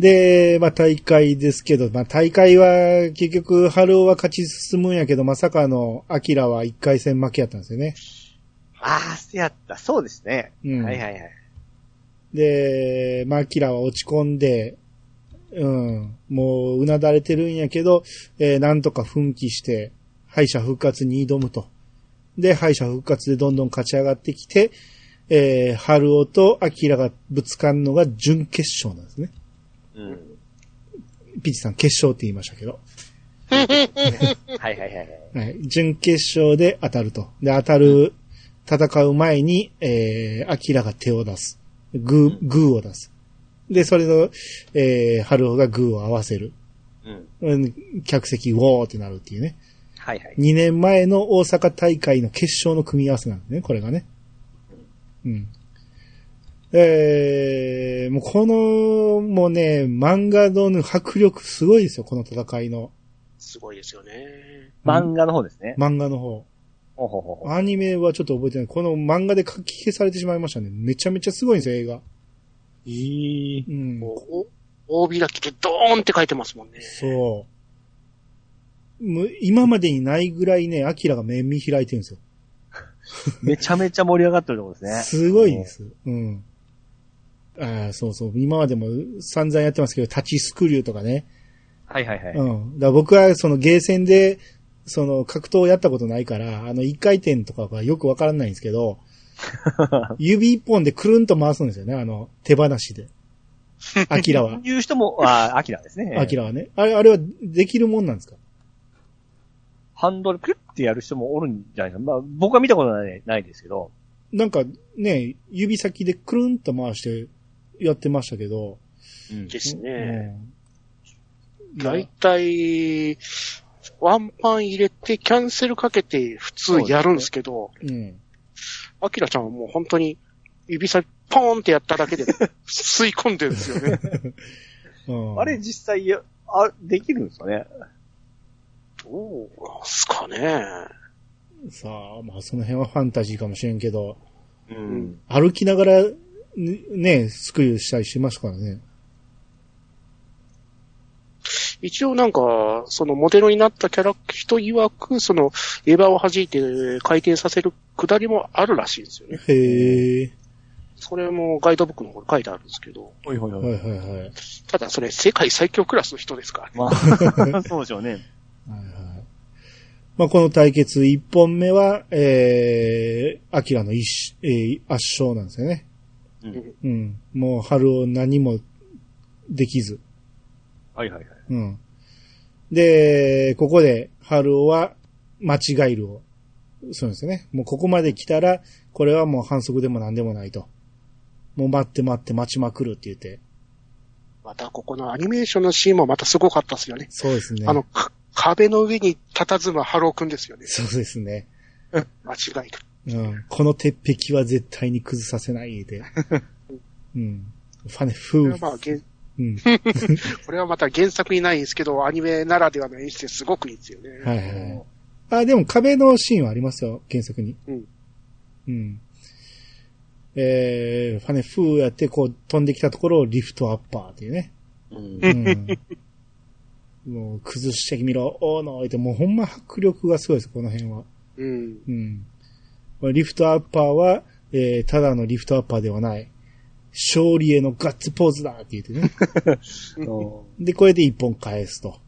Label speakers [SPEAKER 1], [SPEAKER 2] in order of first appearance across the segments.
[SPEAKER 1] で、まあ大会ですけど、まあ大会は結局、春尾は勝ち進むんやけど、まさかの、アキラは一回戦負けやったんですよね。
[SPEAKER 2] ああ、せやった。そうですね。
[SPEAKER 1] うん
[SPEAKER 2] はいはいはい。
[SPEAKER 1] で、まあアキラは落ち込んで、うん、もううなだれてるんやけど、えーなんとか奮起して、敗者復活に挑むと。で、敗者復活でどんどん勝ち上がってきて、えー、春尾とアキラがぶつかるのが準決勝なんですね。
[SPEAKER 2] うん。
[SPEAKER 1] ピチさん決勝って言いましたけど。
[SPEAKER 2] はいはいはいはい。
[SPEAKER 1] はい。準決勝で当たると。で、当たる、戦う前に、えー、アキラが手を出す。グー、グーを出す。で、それの、えー、ハルオがグーを合わせる。
[SPEAKER 2] うん。
[SPEAKER 1] うん、客席ウォーってなるっていうね。
[SPEAKER 2] はいはい。
[SPEAKER 1] 2年前の大阪大会の決勝の組み合わせなんですね、これがね。うん。えー、もうこの、もうね、漫画の迫力すごいですよ、この戦いの。
[SPEAKER 3] すごいですよね。
[SPEAKER 2] 漫画の方ですね。
[SPEAKER 1] 漫画の方。
[SPEAKER 2] ほうほうほ。
[SPEAKER 1] アニメはちょっと覚えてない。この漫画で書き消されてしまいましたね。めちゃめちゃすごいんですよ、映画。
[SPEAKER 2] えー
[SPEAKER 1] うん。
[SPEAKER 3] こうお大開きでドーンって書いてますもんね。
[SPEAKER 1] そう。もう今までにないぐらいね、アキラが目見開いてるんですよ。
[SPEAKER 2] めちゃめちゃ盛り上がってるところですね。
[SPEAKER 1] すごいです。うん。ああ、そうそう。今までも散々やってますけど、タチスクリューとかね。
[SPEAKER 2] はいはいはい。
[SPEAKER 1] うん。だ僕はそのゲーセンで、その格闘をやったことないから、あの一回転とかがよくわからないんですけど、指一本でくるんと回すんですよね、あの手放しで。アキラは。
[SPEAKER 2] いう人も、ああ、アキラですね。
[SPEAKER 1] アキラはね。あれ、あれはできるもんなんですか？
[SPEAKER 2] ハンドルクリッってやる人もおるんじゃないですか。まあ、僕は見たことないないですけど。
[SPEAKER 1] なんかね、指先でくるんと回してやってましたけど。
[SPEAKER 2] うん
[SPEAKER 3] です
[SPEAKER 1] う
[SPEAKER 3] ね。
[SPEAKER 1] ん
[SPEAKER 3] だいたい、ワンパン入れてキャンセルかけて普通やるんですけど、
[SPEAKER 1] うん。
[SPEAKER 3] アキラちゃんはもう本当に指先ポーンってやっただけで 吸い込んでるんですよね。
[SPEAKER 1] うん
[SPEAKER 2] あれ実際、あ、できるんですかね？
[SPEAKER 3] どうなんすかね。
[SPEAKER 1] さあ、まあその辺はファンタジーかもしれんけど、
[SPEAKER 2] う
[SPEAKER 3] うん。
[SPEAKER 1] 歩きながら、ねね、スクリューしたりしますからね。
[SPEAKER 3] 一応なんか、そのモデルになったキャラ、人曰く、その、エヴァを弾いて回転させるくだりもあるらしいんですよね。
[SPEAKER 1] へえ。
[SPEAKER 3] それもガイドブックの方に書いてあるんですけど、
[SPEAKER 2] はいはい
[SPEAKER 1] はいはいはい。
[SPEAKER 3] ただそれ世界最強クラスの人ですからね。
[SPEAKER 2] まあ、そうでしょうね。
[SPEAKER 1] はいはい。まあ、この対決一本目は、えー、アキラの一、えー圧勝なんですよね。
[SPEAKER 2] うん
[SPEAKER 1] うん。もう、春を何もできず。
[SPEAKER 2] はいはいはい。
[SPEAKER 1] うん。で、ここで、春尾は、間違いるを。そうですね。もうここまで来たら、これはもう反則でも何でもないと。もう待って待って待ちまくるって言って。
[SPEAKER 3] またここのアニメーションのシーンもまたすごかったですよね。
[SPEAKER 1] そうですね。
[SPEAKER 3] あの、か壁の上に佇むハルオくんですよね。
[SPEAKER 1] そうですね。
[SPEAKER 3] 間違いなく。
[SPEAKER 1] うん。この鉄壁は絶対に崩させないで。うん。ファネ、フー。
[SPEAKER 3] これはまあ、原
[SPEAKER 1] うん。
[SPEAKER 3] これはまた原作にないんですけど、アニメならではの演出ですごくいいですよね。
[SPEAKER 1] はいはい。あ、でも壁のシーンはありますよ、原作に。
[SPEAKER 3] うん。
[SPEAKER 1] うん。えー、ファネ、フーやって、こう、飛んできたところをリフトアッパーっていうね。
[SPEAKER 2] うん
[SPEAKER 1] うん。もう、崩してみろ、おーのーって、もうほんま迫力がすごいです、この辺は。
[SPEAKER 3] うん。
[SPEAKER 1] うん。リフトアッパーは、えー、ただのリフトアッパーではない。勝利へのガッツポーズだって言ってね。
[SPEAKER 2] うん
[SPEAKER 1] で、これで一本返すと。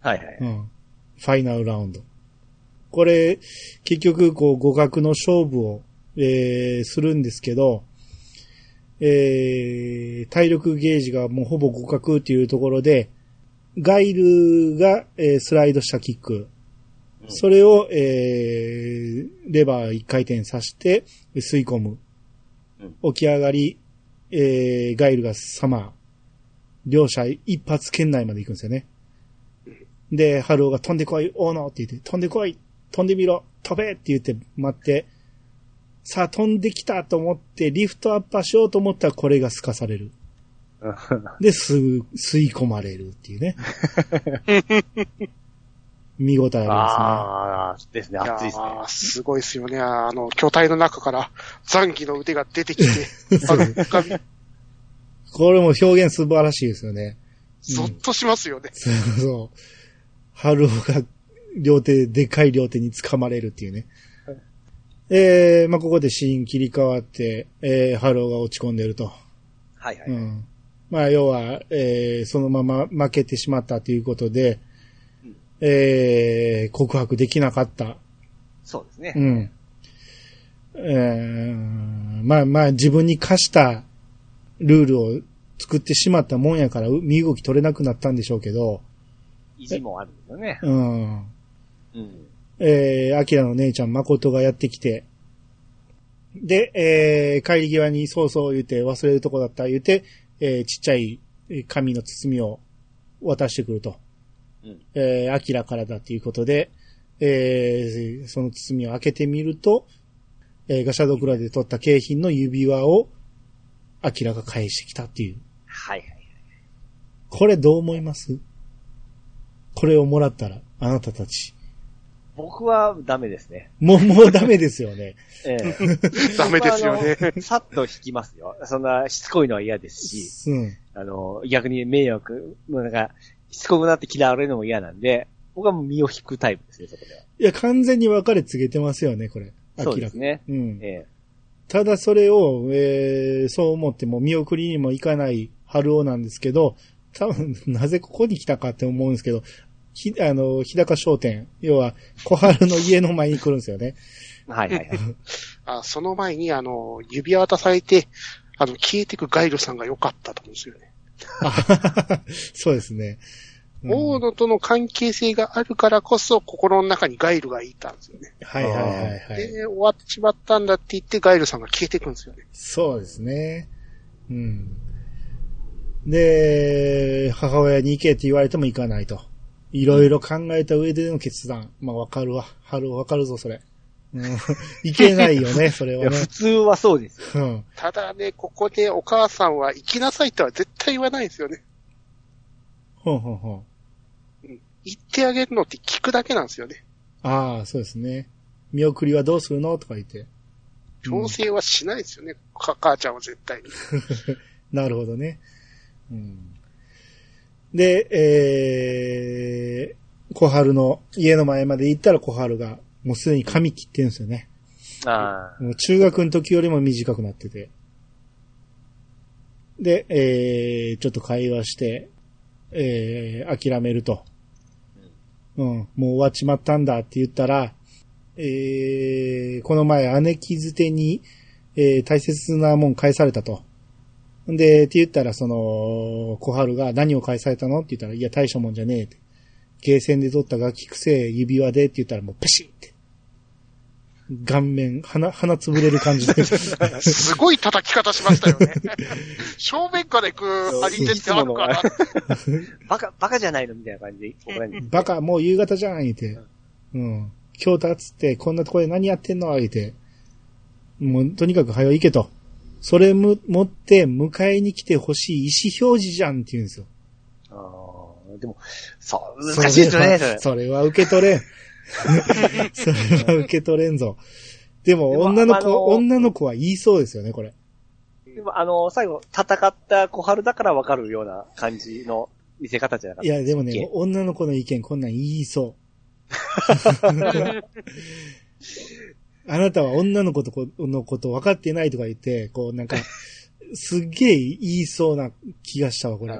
[SPEAKER 2] はいはい。
[SPEAKER 1] うん。ファイナルラウンド。これ、結局、こう、互角の勝負を、えー、するんですけど、えー、体力ゲージがもうほぼ互角っていうところで、ガイルが、えースライドしたキック。
[SPEAKER 2] うん
[SPEAKER 1] それを、えー、レバー一回転さして、吸い込む。
[SPEAKER 2] うん
[SPEAKER 1] 起き上がり、えー、ガイルがサマー。両者一発圏内まで行くんですよね。で、ハルオが飛んでこい、オーノーって言って、飛んでこい、飛んでみろ、飛べって言って待って、さあ飛んできたと思って、リフトアッパーしようと思ったらこれが透かされる。で、すぐ吸い込まれるっていうね。見応えあ
[SPEAKER 2] ああ、ですね。熱いですね。
[SPEAKER 3] ーすごいですよね。あの、巨体の中から残機の腕が出てきて。
[SPEAKER 1] これも表現素晴らしいですよね。
[SPEAKER 3] ゾッとしますよね。
[SPEAKER 1] そうそう。春尾が両手、でかい両手に掴まれるっていうね。えー、まあ、ここでシーン切り替わって、えー、春尾が落ち込んでると。
[SPEAKER 2] はいはい。
[SPEAKER 1] うん。まあ、要は、えー、そのまま負けてしまったということで
[SPEAKER 2] うん、
[SPEAKER 1] えー、告白できなかった。
[SPEAKER 2] そうですね。
[SPEAKER 1] うん。えー、まあまあ、自分に課したルールを作ってしまったもんやから、う身動き取れなくなったんでしょうけど、
[SPEAKER 2] 意地もあるんですよね。
[SPEAKER 1] うん。
[SPEAKER 2] うん。
[SPEAKER 1] えー、アキラの姉ちゃん、誠がやってきて、で、えー、帰り際にそうそう言うて、忘れるとこだった言うて、えー、ちっちゃいえー紙の包みを渡してくると。
[SPEAKER 2] うん
[SPEAKER 1] えー、アキラからだということで、えー、その包みを開けてみると、えー、ガシャドクラで取った景品の指輪を、アキラが返してきたっていう。
[SPEAKER 2] はいはい。
[SPEAKER 1] これどう思います？これをもらったら、あなたたち。
[SPEAKER 2] 僕はダメですね。
[SPEAKER 1] もう、もうダメですよね。
[SPEAKER 2] ええ。
[SPEAKER 3] ダメですよね。
[SPEAKER 2] さっと引きますよ。そんなしつこいのは嫌ですし、
[SPEAKER 1] うん。
[SPEAKER 2] あの、逆に迷惑、もうなんか、しつこくなって嫌われるのも嫌なんで、僕はもう身を引くタイプですね、そこでは。
[SPEAKER 1] いや、完全に別れ告げてますよね、これ。
[SPEAKER 2] そう
[SPEAKER 1] 明らか
[SPEAKER 2] ですね。
[SPEAKER 1] うん。
[SPEAKER 2] ええ。
[SPEAKER 1] ただそれを、えー、そう思っても見送りにも行かない春尾なんですけど、多分、なぜここに来たかって思うんですけど、ひ、あの、日高商店、要は、小春の家の前に来るんですよね。
[SPEAKER 2] はいはいはい。
[SPEAKER 3] あその前に、あの、指輪渡されて、あの、消えてくガイルさんが良かったと思うんですよね。
[SPEAKER 1] あ そうですね。うん
[SPEAKER 3] 大野との関係性があるからこそ、心の中にガイルがいたんですよね。
[SPEAKER 1] はいはいはいはい。
[SPEAKER 3] で、終わってしまったんだって言って、ガイルさんが消えていくんですよね。
[SPEAKER 1] そうですね。うん。で、母親に行けって言われても行かないと。いろいろ考えた上での決断。まあわかるわ。春わかるぞ、それ。うん。いけないよね、それはね
[SPEAKER 2] 普。通はそうですよ。
[SPEAKER 1] うん。
[SPEAKER 3] ただね、ここでお母さんは行きなさいとは絶対言わないんですよね。
[SPEAKER 1] ほんほんほん。
[SPEAKER 3] 行ってあげるのって聞くだけなんですよね。
[SPEAKER 1] ああ、そうですね。見送りはどうするのとか言って。
[SPEAKER 3] 強制はしないですよね。か母ちゃんは絶対に。
[SPEAKER 1] なるほどね。うん。で、えー、小春の家の前まで行ったら小春がもうすでに髪切ってるんですよね。
[SPEAKER 2] ああ。
[SPEAKER 1] もう中学の時よりも短くなってて。で、えー、ちょっと会話して、えー、諦めると。うん、もう終わっちまったんだって言ったら、えー、この前姉貴捨てに、えー、大切なもん返されたと。で、って言ったら、その、小春が何を返されたの？って言ったら、いや、大したもんじゃねえって。ゲーセンで取った楽器癖指輪でって言ったら、もうペシッって。顔面、鼻、鼻つぶれる感じで。
[SPEAKER 3] すごい叩き方しましたよね。正面から行く張り手ってあるから。
[SPEAKER 2] バカ、バカじゃないのみたいな感じで怒られる。
[SPEAKER 1] バカ、もう夕方じゃん、言うて。うん。今日たつって、こんなとこで何やってんの？言うて。もう、とにかく早い行けと。それも、持って迎えに来てほしい意思表示じゃんって言うんですよ。
[SPEAKER 2] ああ、でも、そう、難しいですよね、それ。
[SPEAKER 1] それは受け取れん。それは受け取れんぞ。でも、女の子、女の子は言いそうですよね、これ。
[SPEAKER 2] あの、最後、戦った小春だからわかるような感じの見せ方じゃなかった
[SPEAKER 1] いや、でもね女の子の意見こんなん言いそう。あなたは女の子とこのこと分かってないとか言って、こうなんか、すっげえ言いそうな気がしたわ、これ。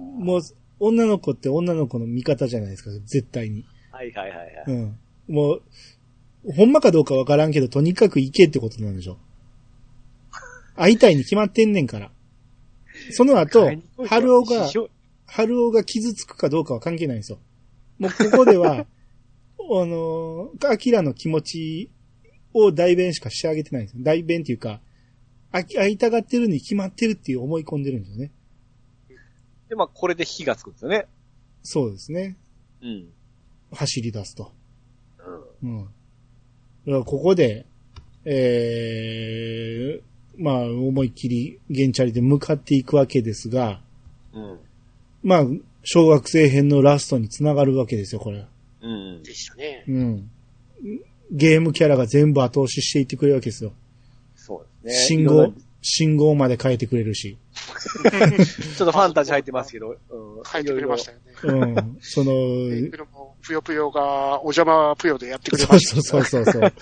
[SPEAKER 1] もう、女の子って女の子の味方じゃないですか、絶対に。
[SPEAKER 2] はいはいはいはい。
[SPEAKER 1] うん。もう、ほんまかどうかわからんけど、とにかく行けってことなんでしょ。会いたいに決まってんねんから。その後、春尾が、春尾が傷つくかどうかは関係ないんですよ。もうここでは、あのー、アキラの気持ちを代弁しかしてあげてないんですよ。代弁っていうか、会いたがってるに決まってるっていう思い込んでるんですよね。
[SPEAKER 2] で、まあ、これで火がつくんですよね。
[SPEAKER 1] そうですね。
[SPEAKER 2] うん。
[SPEAKER 1] 走り出すと。
[SPEAKER 2] うん。
[SPEAKER 1] うん。だからここで、えー、まあ、思いっきり、ゲンチャリで向かっていくわけですが、
[SPEAKER 2] うん。
[SPEAKER 1] まあ、小学生編のラストにつながるわけですよ、これ。
[SPEAKER 2] うん。
[SPEAKER 3] でしたね。
[SPEAKER 1] うん。ゲームキャラが全部後押ししていってくれるわけですよ。
[SPEAKER 2] そうですね。
[SPEAKER 1] 信号
[SPEAKER 2] いろんな
[SPEAKER 1] 信号まで変えてくれるし。
[SPEAKER 2] ちょっとファンタジー入ってますけど。うん
[SPEAKER 3] 書いてくれましたよね。
[SPEAKER 1] うん。その、
[SPEAKER 3] ぷよぷよが、お邪魔ぷよでやってくれ
[SPEAKER 1] そう
[SPEAKER 3] ました、
[SPEAKER 1] そうそうそうそう。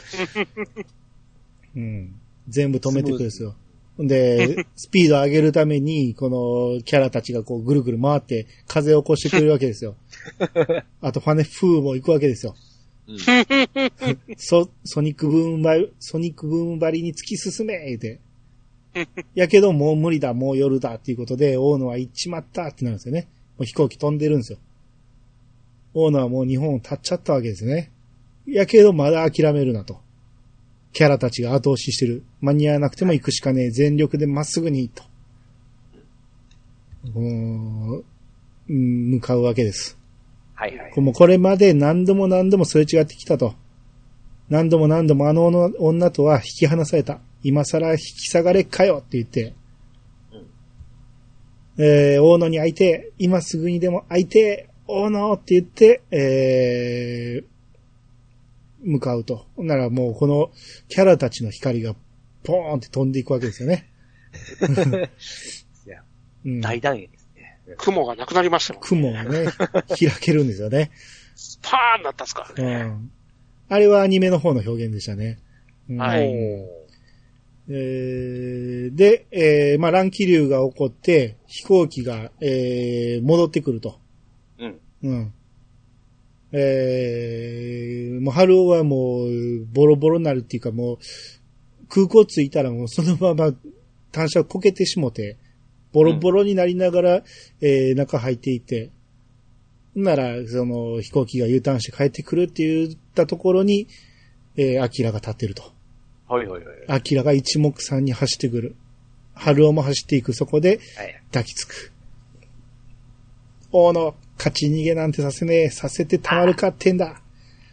[SPEAKER 1] うん。全部止めてくるんですよ。で、スピード上げるために、このキャラたちがこうぐるぐる回って風を起こしてくれるわけですよ。あとファネフーも行くわけですよ。
[SPEAKER 2] うん
[SPEAKER 1] ソ、ソニックブームバリ、ソニックブームバリに突き進め言うて。やけどもう無理だ、もう夜だっていうことで、大野は行っちまったってなるんですよね。もう飛行機飛んでるんですよ。大野はもう日本を立っちゃったわけですね。やけどまだ諦めるなと。キャラたちが後押ししてる。間に合わなくても行くしかねえ。全力でまっすぐに、と。もううん向かうわけです。
[SPEAKER 2] はいはい。
[SPEAKER 1] もうこれまで何度も何度もすれ違ってきたと。何度も何度もあの女とは引き離された。今更引き下がれっかよって言って。えー、大野に会いてえ、今すぐにでも会いてえ、大野って言って、えー、向かうと。ほんならもうこのキャラたちの光がポーンって飛んでいくわけですよね。
[SPEAKER 2] いや
[SPEAKER 1] うん、
[SPEAKER 2] 大団円ですね。
[SPEAKER 3] 雲がなくなりましたもん。
[SPEAKER 1] 雲がね、開けるんですよね。
[SPEAKER 3] パーンなったんですからね。
[SPEAKER 1] うん。あれはアニメの方の表現でしたね。うん
[SPEAKER 3] はい
[SPEAKER 1] えーで、えーまあ、乱気流が起こって、飛行機が、えー戻ってくると。
[SPEAKER 2] うん。
[SPEAKER 1] うん。えーもう、春尾はもう、ボロボロになるっていうかもう、空港着いたらもうそのまま、単車こけてしもて、ボロボロになりながら、えー中入っていって、なら、その、飛行機が U ターンして帰ってくるって言ったところに、えー、アキラが立ってると。
[SPEAKER 2] はいはいはい。
[SPEAKER 1] アキラが一目散に走ってくる。春尾も走っていく。そこで
[SPEAKER 2] はい。
[SPEAKER 1] 抱きつく。大野、勝ち逃げなんてさせねえ。させてたまるかってんだ。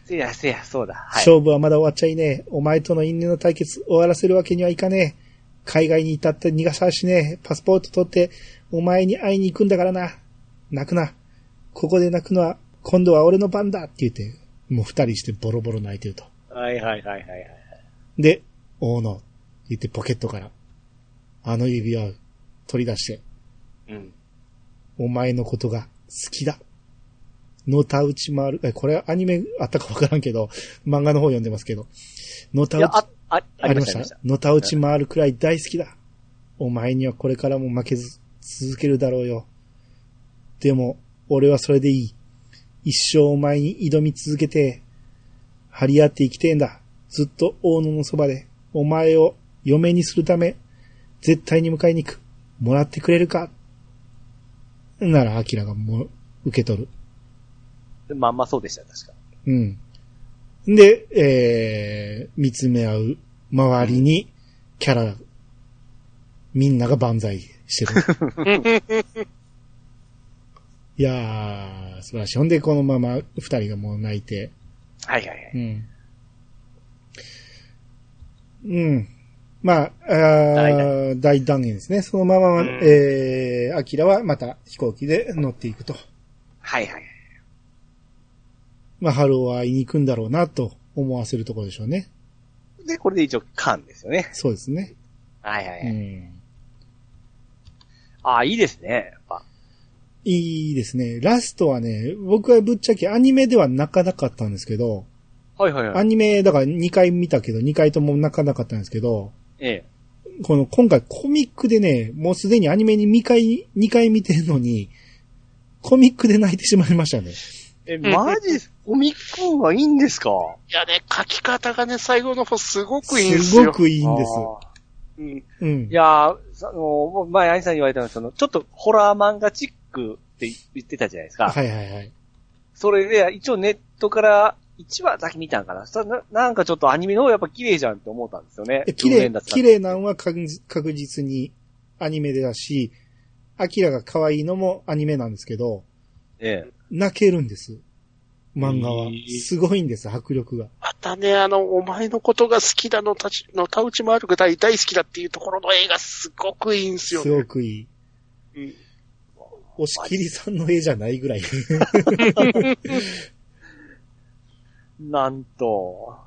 [SPEAKER 2] せやせや、そうだ。はい。
[SPEAKER 1] 勝負はまだ終わっちゃいねえ。お前との因縁の対決終わらせるわけにはいかねえ。海外に至って逃がさしねえ。パスポート取って、お前に会いに行くんだからな。泣くな。ここで泣くのは、今度は俺の番だって言って、もう二人してボロボロ泣いてると。
[SPEAKER 2] はいはいはいはいはい。
[SPEAKER 1] で、大野、言ってポケットから、あの指輪を取り出して、
[SPEAKER 2] うん。
[SPEAKER 1] お前のことが好きだ。のたうち回る、え、これアニメあったかわからんけど、漫画の方読んでますけど、のた
[SPEAKER 2] いうや、
[SPEAKER 1] ち、
[SPEAKER 2] あ、あ、あ
[SPEAKER 1] ありまし
[SPEAKER 2] た？
[SPEAKER 1] のたうち回るくらい大好きだ。お前にはこれからも負けず続けるだろうよ。でも、俺はそれでいい。一生お前に挑み続けて、張り合って生きてえんだ。ずっと大野のそばで、お前を嫁にするため、絶対に迎えに行く。もらってくれるか？なら、アキラがもう、受け取る。
[SPEAKER 2] まんまそうでした、確か。
[SPEAKER 1] うん。で、えー、見つめ合う周りに、キャラ、みんなが万歳してる。いやー、素晴らしい。ほんで、このまま二人がもう泣いて、
[SPEAKER 2] はいはいはい。
[SPEAKER 1] うん。うん。まあ、あ
[SPEAKER 2] 大
[SPEAKER 1] 断言ですね。そのまま、
[SPEAKER 2] うん
[SPEAKER 1] えー、アキラはまた飛行機で乗っていくと。
[SPEAKER 2] はいはい。
[SPEAKER 1] まあ、ハルオは会いに行くんだろうな、と思わせるところでしょうね。
[SPEAKER 2] で、これで一応、完ですよね。
[SPEAKER 1] そうですね。
[SPEAKER 2] はいはいはい。
[SPEAKER 1] うん。
[SPEAKER 2] ああ、いいですね。やっぱ。
[SPEAKER 1] いいですね。ラストはね、僕はぶっちゃけアニメでは泣かなかったんですけど、
[SPEAKER 2] はいはいはい。
[SPEAKER 1] アニメだから2回見たけど、2回とも泣かなかったんですけど、
[SPEAKER 2] ええ。
[SPEAKER 1] この今回コミックでね、もうすでにアニメに2回、2回見てるのに、コミックで泣いてしまいましたね。
[SPEAKER 2] え、マジ？コミックがいいんですか？
[SPEAKER 3] いやね、書き方がね、最後の方すごくいいんですよ。
[SPEAKER 1] すごくいいんです。
[SPEAKER 3] うん。
[SPEAKER 1] うん
[SPEAKER 2] い。やー、さあの、前、アニさんに言われたのは、その、ちょっとホラー漫画チックって言ってたじゃないですか。
[SPEAKER 1] はいはいはい。
[SPEAKER 2] それで、一応ネットから1話だけ見たんかな。ななんかちょっとアニメの方やっぱ綺麗じゃんって思ったんですよね。
[SPEAKER 1] え綺麗、綺
[SPEAKER 2] 麗。
[SPEAKER 1] 麗なんは確実にアニメでだし、アキラが可愛いのもアニメなんですけど、
[SPEAKER 2] ええ。
[SPEAKER 1] 泣けるんです。漫画は。すごいんです、迫力が。
[SPEAKER 3] またね、あの、お前のことが好きだの、たち、の、たうちもあるぐらい大好きだっていうところの映画すごくいいんですよ
[SPEAKER 1] す
[SPEAKER 3] ね。
[SPEAKER 1] ごくいい。
[SPEAKER 3] うん
[SPEAKER 1] 押切さんの絵じゃないぐらい。
[SPEAKER 2] なんと。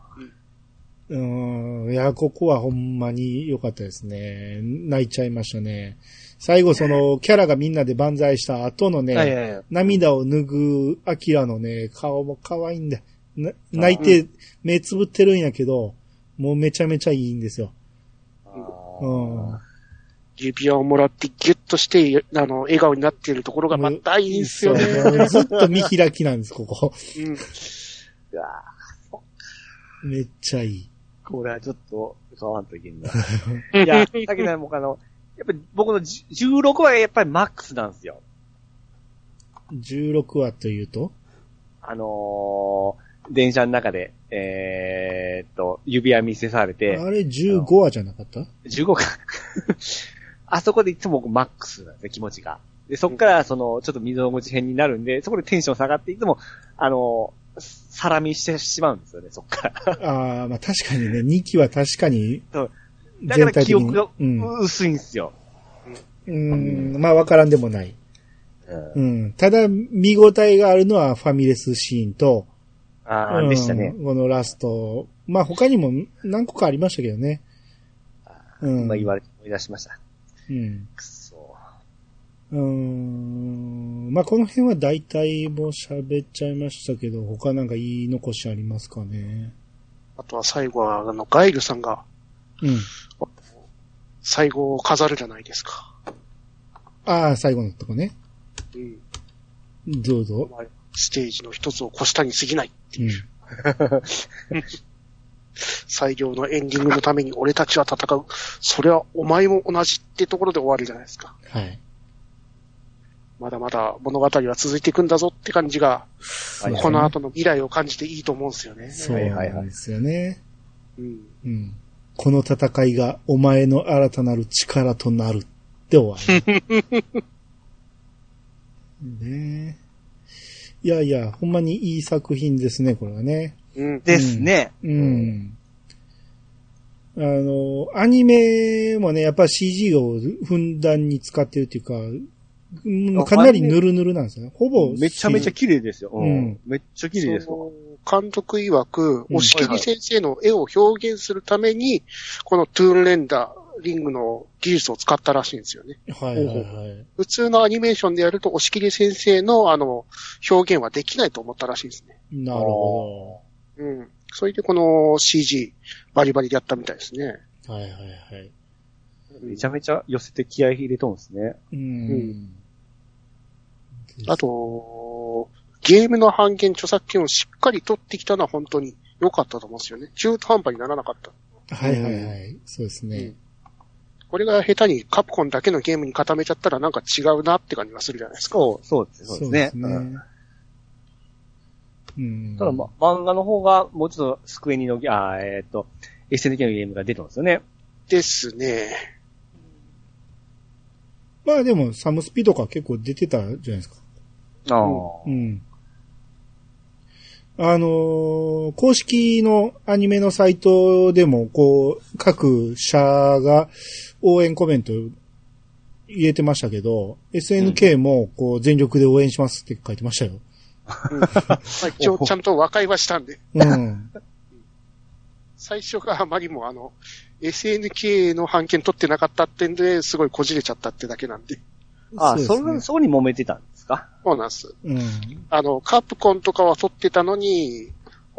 [SPEAKER 1] うん。いや、ここはほんまに良かったですね。泣いちゃいましたね。最後その、キャラがみんなで万歳した後のね、
[SPEAKER 2] はいはいはい。
[SPEAKER 1] 涙を拭うアキラのね、顔も可愛いんだ。な泣いて目つぶってるんやけど、もうめちゃめちゃいいんですよ。
[SPEAKER 3] 指輪をもらってギュッとして、あの、笑顔になっているところがまたいいんですよね。
[SPEAKER 1] ずっと見開きなんです、ここ。
[SPEAKER 3] うん。
[SPEAKER 2] うわ
[SPEAKER 1] めっちゃいい。
[SPEAKER 2] ーこれはちょっと買わんといけんな。いや、さっきの僕あの、やっぱり僕のじ16話がやっぱりマックスなんですよ。
[SPEAKER 1] 16話というと？
[SPEAKER 2] あのー、電車の中で、えーっと、指輪見せされて、
[SPEAKER 1] あれ15話じゃなかった
[SPEAKER 2] ？15か。あそこでいつも僕マックスなんですね、気持ちが。で、そっから、その、ちょっと溝の口編になるんで、そこでテンション下がっていつも、あの、サラミしてしまうんですよね、そっから。
[SPEAKER 1] ああ、まあ確かにね、2期は確かに、
[SPEAKER 2] そうだから記憶が
[SPEAKER 1] うん。
[SPEAKER 2] 薄いんですよ。
[SPEAKER 1] うん、まあわからんでもない。
[SPEAKER 2] うん
[SPEAKER 1] うん。ただ、見応えがあるのはファミレスシーンと、
[SPEAKER 2] ああ、
[SPEAKER 1] うん
[SPEAKER 2] でしたね。
[SPEAKER 1] このラスト。まあ他にも何個かありましたけどね。うん。
[SPEAKER 2] 今言われて思い出しました。
[SPEAKER 1] うん。
[SPEAKER 2] くそ。
[SPEAKER 1] うーん。まあこの辺は大体もう喋っちゃいましたけど、他なんか言い残しありますかね？
[SPEAKER 3] あとは最後は、あの、ガイルさんが
[SPEAKER 1] うん。
[SPEAKER 3] 最後を飾るじゃないですか。
[SPEAKER 1] ああ、最後のとこね。
[SPEAKER 3] うん。
[SPEAKER 1] どうぞ。
[SPEAKER 3] ステージの一つを越したに過ぎないっていう。
[SPEAKER 1] うん。
[SPEAKER 3] 最良のエンディングのために俺たちは戦う。それはお前も同じってところで終わるじゃないですか。
[SPEAKER 1] はい。
[SPEAKER 3] まだまだ物語は続いていくんだぞって感じが、
[SPEAKER 2] はい
[SPEAKER 3] この後の未来を感じていいと思うんですよね。
[SPEAKER 1] そうなんですよね。
[SPEAKER 3] うん。
[SPEAKER 1] うん。この戦いがお前の新たなる力となるって終わる。ねえ。いやいや、ほんまにいい作品ですね、これはね。
[SPEAKER 3] うん。
[SPEAKER 2] ですね。
[SPEAKER 1] うん。あの、アニメもね、やっぱ CG をふんだんに使ってるっていうか、うんかなりヌルヌルなんですよね。ほぼ。
[SPEAKER 2] めちゃめちゃ綺麗ですよ。
[SPEAKER 1] うん
[SPEAKER 2] めっちゃ綺麗ですわ。
[SPEAKER 3] その監督曰く、
[SPEAKER 1] うん
[SPEAKER 3] 押切先生の絵を表現するために、このトゥーンレンダー、リングの技術を使ったらしいんですよね。
[SPEAKER 1] はいはいはい。
[SPEAKER 3] 普通のアニメーションでやると、押切先生のあの、表現はできないと思ったらしいですね。
[SPEAKER 1] なるほ
[SPEAKER 3] うん。それでこの CG、バリバリでやったみたいですね。
[SPEAKER 1] ど。はいはいはい。
[SPEAKER 2] めちゃめちゃ寄せて気合い入れとんですね。
[SPEAKER 1] うん。
[SPEAKER 3] あと、ゲームの半減著作権をしっかり取ってきたのは本当に良かったと思うんですよね。中途半端にならなかった。
[SPEAKER 1] はいはいはい。そうですね。
[SPEAKER 3] これが下手にカプコンだけのゲームに固めちゃったらなんか違うなって感じがするじゃないですか。
[SPEAKER 2] そう、そうですそうですね。うん
[SPEAKER 1] うん。
[SPEAKER 2] ただ、ま、漫画の方が、もうちょっとスクエニの、あーえっ、と、SNK のゲームが出てますよね。
[SPEAKER 3] ですね。
[SPEAKER 1] まあでも、サムスピとか結構出てたじゃないですか。
[SPEAKER 2] ああ、
[SPEAKER 1] うん。あのー公式のアニメのサイトでも、こう、各社が応援コメント入れてましたけど、SNK も、こう、全力で応援しますって書いてましたよ。
[SPEAKER 3] う んまあ、一応ちゃんと和解はしたんで、
[SPEAKER 1] うん。
[SPEAKER 3] 最初があまりもあの、SNK の判権取ってなかったってんで、すごいこじれちゃったってだけなんで。
[SPEAKER 2] ああ、そ
[SPEAKER 1] ですね
[SPEAKER 2] れ、そこに揉めてたんか？
[SPEAKER 3] そうなんです。
[SPEAKER 1] うん。
[SPEAKER 3] あの、カプコンとかは取ってたのに、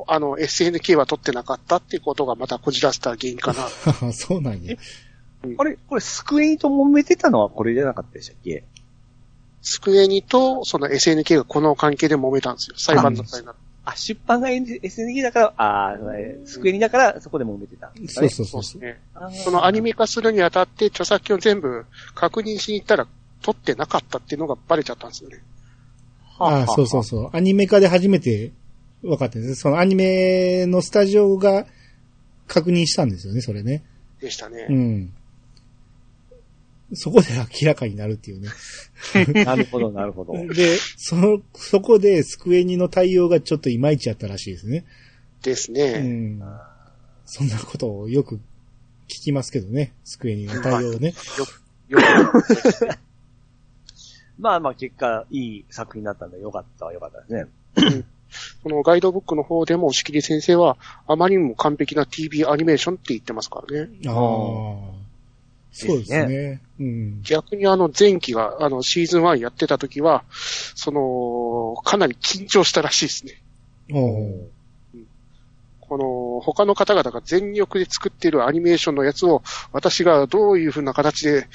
[SPEAKER 3] あの、SNK は取ってなかったっていうことがまたこじらせた原因かな。
[SPEAKER 1] そうなんや。
[SPEAKER 2] あれこれ、スクエニと揉めてたのはこれじゃなかったでしたっけ？
[SPEAKER 3] スクエニとその SNK がこの関係で揉めたんですよ。裁判の際になって。
[SPEAKER 2] あ、出版が SNK だから、ああ、スクエニだからそこで揉めてたんですかね？
[SPEAKER 1] そうそうそうそ
[SPEAKER 3] ね。そのアニメ化するにあたって著作権を全部確認しに行ったら取ってなかったっていうのがバレちゃったんですよね。
[SPEAKER 1] ああ、そうそうそう。アニメ化で初めて分かったんです。そのアニメのスタジオが確認したんですよね、それね。
[SPEAKER 3] でしたね。
[SPEAKER 1] うん。そこで明らかになるっていうね。
[SPEAKER 2] なるほど、なるほど。
[SPEAKER 1] で、その、そこでスクエニの対応がちょっといまいちやったらしいですね。う
[SPEAKER 3] ですね。
[SPEAKER 1] ん。そんなことをよく聞きますけどね、スクエニの対応をね。
[SPEAKER 3] よく、
[SPEAKER 2] まあまあ結果、いい作品になったんでよかったはよかったですね。
[SPEAKER 3] このガイドブックの方でも押切先生は、あまりにも完璧な TV アニメーションって言ってますからね。
[SPEAKER 1] ああ。そうですね。うん。
[SPEAKER 3] 逆にあの前期が、あのシーズン1やってた時は、その、かなり緊張したらしいですね。
[SPEAKER 1] おう
[SPEAKER 3] この、他の方々が全力で作っているアニメーションのやつを、私がどういう風な形で、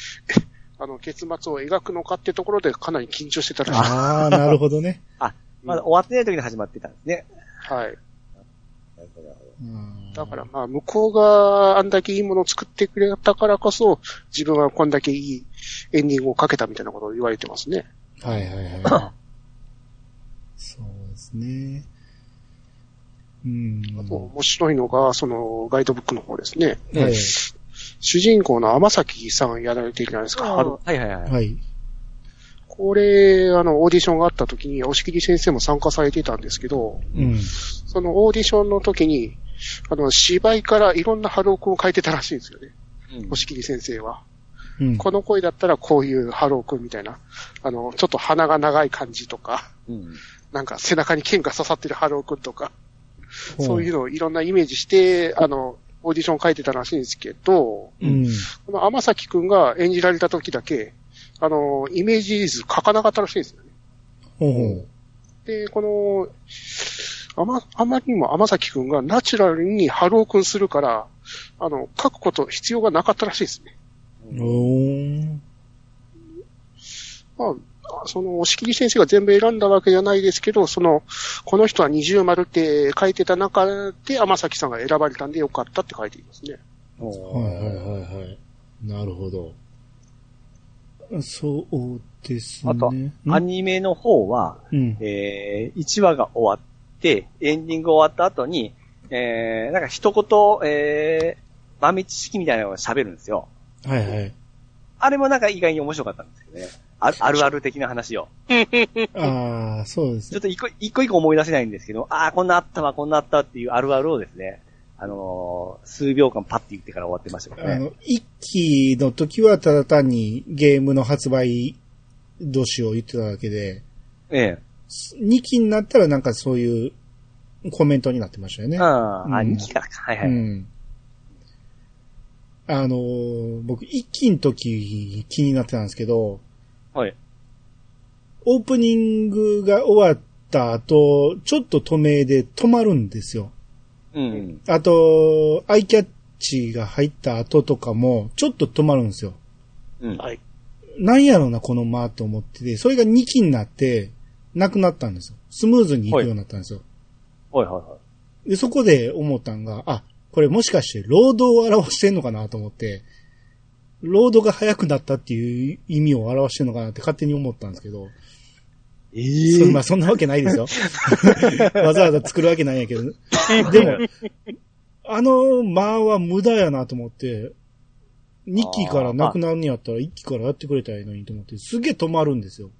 [SPEAKER 3] あの、結末を描くのかってところでかなり緊張してたらしい。
[SPEAKER 1] ああ、なるほどね。
[SPEAKER 2] まだ終わってない時に始まってたんですね。
[SPEAKER 3] はい。
[SPEAKER 2] なるほど
[SPEAKER 1] うん
[SPEAKER 3] だからまあ、向こうがあんだけいいものを作ってくれたからこそ、自分はこんだけいいエンディングをかけたみたいなことを言われてますね。
[SPEAKER 1] はいはいはい。そうですね。うん。
[SPEAKER 3] あと、面白いのが、その、ガイドブックの方ですね。
[SPEAKER 1] はい。
[SPEAKER 3] 主人公の天崎さんやられているじゃないですか。
[SPEAKER 2] はいはいはい。
[SPEAKER 1] はい。
[SPEAKER 3] これ、あの、オーディションがあった時に、押切先生も参加されてたんですけど、
[SPEAKER 1] うん。
[SPEAKER 3] そのオーディションの時に、あの、芝居からいろんなハルオ君を書いてたらしいんですよね。
[SPEAKER 2] うん
[SPEAKER 3] 押切先生は。
[SPEAKER 1] うん。
[SPEAKER 3] この声だったらこういうハルオ君みたいな、あの、ちょっと鼻が長い感じとか、
[SPEAKER 2] うん。
[SPEAKER 3] なんか背中に剣が刺さってるハルオ君とか、そういうのをいろんなイメージして、あの、オーディション書いてたらしいんですけど、
[SPEAKER 1] うん。
[SPEAKER 3] この天崎くんが演じられた時だけ、あの、イメージ図書かなかったらしいんですよね。
[SPEAKER 1] ほうほ
[SPEAKER 3] で、この、あま、あまりにも天崎くんがナチュラルにハルオくんするから、あの、書くこと必要がなかったらしいですね。
[SPEAKER 1] う。おー。
[SPEAKER 3] まあ、その、押切先生が全部選んだわけじゃないですけど、その、この人は二重丸って書いてた中で天崎さんが選ばれたんでよかったって書いていますね。
[SPEAKER 1] はいはいはいはい。なるほど。そうですね。
[SPEAKER 2] あとアニメの方は、
[SPEAKER 1] うん。
[SPEAKER 2] えー、1話が終わって、エンディング終わった後に、えー、なんか一言、えー、豆知識みたいなのを喋るんですよ。
[SPEAKER 1] はいはい。
[SPEAKER 2] あれもなんか意外に面白かったんですけどね。ああるある的な話を。
[SPEAKER 1] ああ、そうです
[SPEAKER 2] ちょっと一個一個一個思い出せないんですけど、ああ、こんなあったわ、こんなあったっていうあるあるをですね、あのー数秒間パッて言ってから終わってましたからね。
[SPEAKER 1] あの、一期の時はただ単にゲームの発売年を言ってただけで、
[SPEAKER 2] ええ。
[SPEAKER 1] 二期になったらなんかそういうコメントになってましたよね。
[SPEAKER 2] ああ、あ、
[SPEAKER 1] うん
[SPEAKER 2] 2期からか。はいはい。
[SPEAKER 1] うん。あのー僕一期の時気になってたんですけど、
[SPEAKER 2] はい。
[SPEAKER 1] オープニングが終わった後、ちょっと止めで止まるんですよ。
[SPEAKER 2] うん。
[SPEAKER 1] あと、アイキャッチが入った後とかも、ちょっと止まるんですよ。
[SPEAKER 2] うん。
[SPEAKER 3] はい。
[SPEAKER 1] なんやろな、この間と思ってて、それが2期になって、なくなったんですよ。スムーズに行くようになったんですよ。
[SPEAKER 2] はいはいはい。
[SPEAKER 1] で、そこで思ったんが、あ、これもしかして、ロードを表してんのかなと思って、ロードが速くなったっていう意味を表してんのかなって勝手に思ったんですけど、
[SPEAKER 2] え
[SPEAKER 1] そまあそんなわけないですよ。わざわざ作るわけないんやけど。でも、あの間は無駄やなと思って、2期からなくなるんやったら1期からやってくれたらいいのにと思って、すげえ止まるんですよ。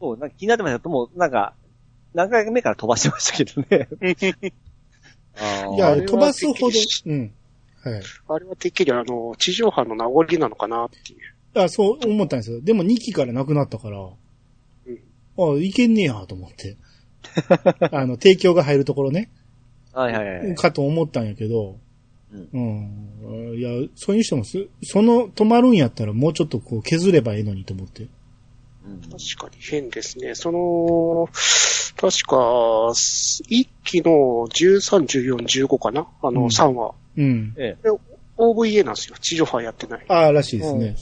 [SPEAKER 2] そう、なんか気になってましたもう、なんか、何回目から飛ばしてましたけどね。
[SPEAKER 1] いや、飛ばすほどうん。はい。
[SPEAKER 3] あれはてっきりあの、地上波の名残なのかなっていう。
[SPEAKER 1] あ、そう思ったんですよ。でも2期からなくなったから、あ、いけんねやと思って。あの、提供が入るところね、
[SPEAKER 2] はいはいはい。
[SPEAKER 1] かと思ったんやけど、うん。いや、それにしてもす、その止まるんやったらもうちょっとこう削ればいいのにと思って。
[SPEAKER 2] うん
[SPEAKER 3] 確かに変ですね。その、確か、1期の13、14、15かな？あの、
[SPEAKER 1] うん
[SPEAKER 3] 3話。
[SPEAKER 1] うん。
[SPEAKER 2] ええ。
[SPEAKER 3] OVA なんですよ。地上波やってない。
[SPEAKER 1] ああ、らしいですね。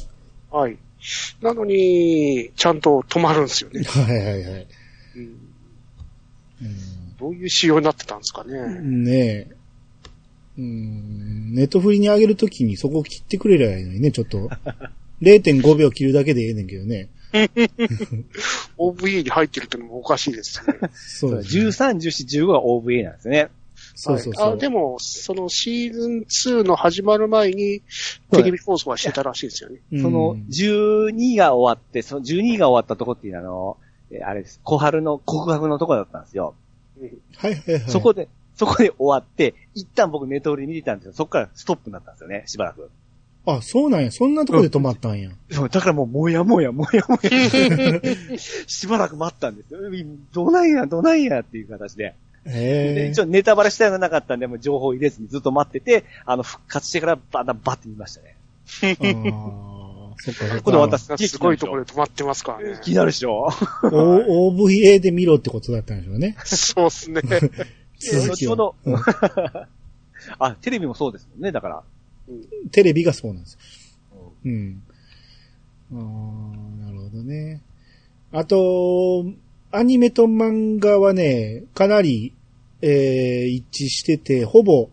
[SPEAKER 3] はい。なのに、ちゃんと止まるんですよね。
[SPEAKER 1] はいはいはい。
[SPEAKER 3] うんどういう仕様になってたんですかね。
[SPEAKER 1] うん、ねえ。うん、ネットフリに上げるときにそこを切ってくれればいいのにね、ちょっと。0.5秒切るだけでええねんけどね。
[SPEAKER 3] OVA に入ってるってのもおかしいですよね。
[SPEAKER 1] そうですね、
[SPEAKER 2] 13、14、15が OVA なんですね。
[SPEAKER 1] そうそうそう。
[SPEAKER 3] はいあでも、そのシーズン2の始まる前に、テレビ放送はしてたらしいですよね。
[SPEAKER 1] うん
[SPEAKER 2] その、12が終わって、その12が終わったとこっていうのは、あの、えあれです。小春の告白のとこだったんですよ。
[SPEAKER 1] はいはいはい。
[SPEAKER 2] そこで、そこで終わって、一旦僕ネットフリ見てたんですよ。そこからストップになったんですよね、しばらく。
[SPEAKER 1] あ、そうなんや。そんなとこで止まったんや。
[SPEAKER 2] そう、だからもう、もやもや、もやもや。しばらく待ったんですよ。どないや、どないやっていう形で。で
[SPEAKER 1] へ
[SPEAKER 2] 一応ネタバレしたいのがなかったんで、もう情報入れずにずっと待ってて、あの、復活してからバタバッて見ましたね。
[SPEAKER 1] え。ああ、そっかそっか。
[SPEAKER 2] これ私
[SPEAKER 3] すごいところで止まってますからね。
[SPEAKER 2] 気になるでしょ
[SPEAKER 1] ？OVA で見ろってことだったんでしょうね。
[SPEAKER 3] そうっすね。
[SPEAKER 1] 続きを
[SPEAKER 2] 後ほど
[SPEAKER 1] うん
[SPEAKER 2] あ、テレビもそうですもんね、だから。
[SPEAKER 1] テレビがそうなんですよ。うん。ああ、なるほどね。あと、アニメと漫画はね、かなり、えー、一致してて、ほぼ、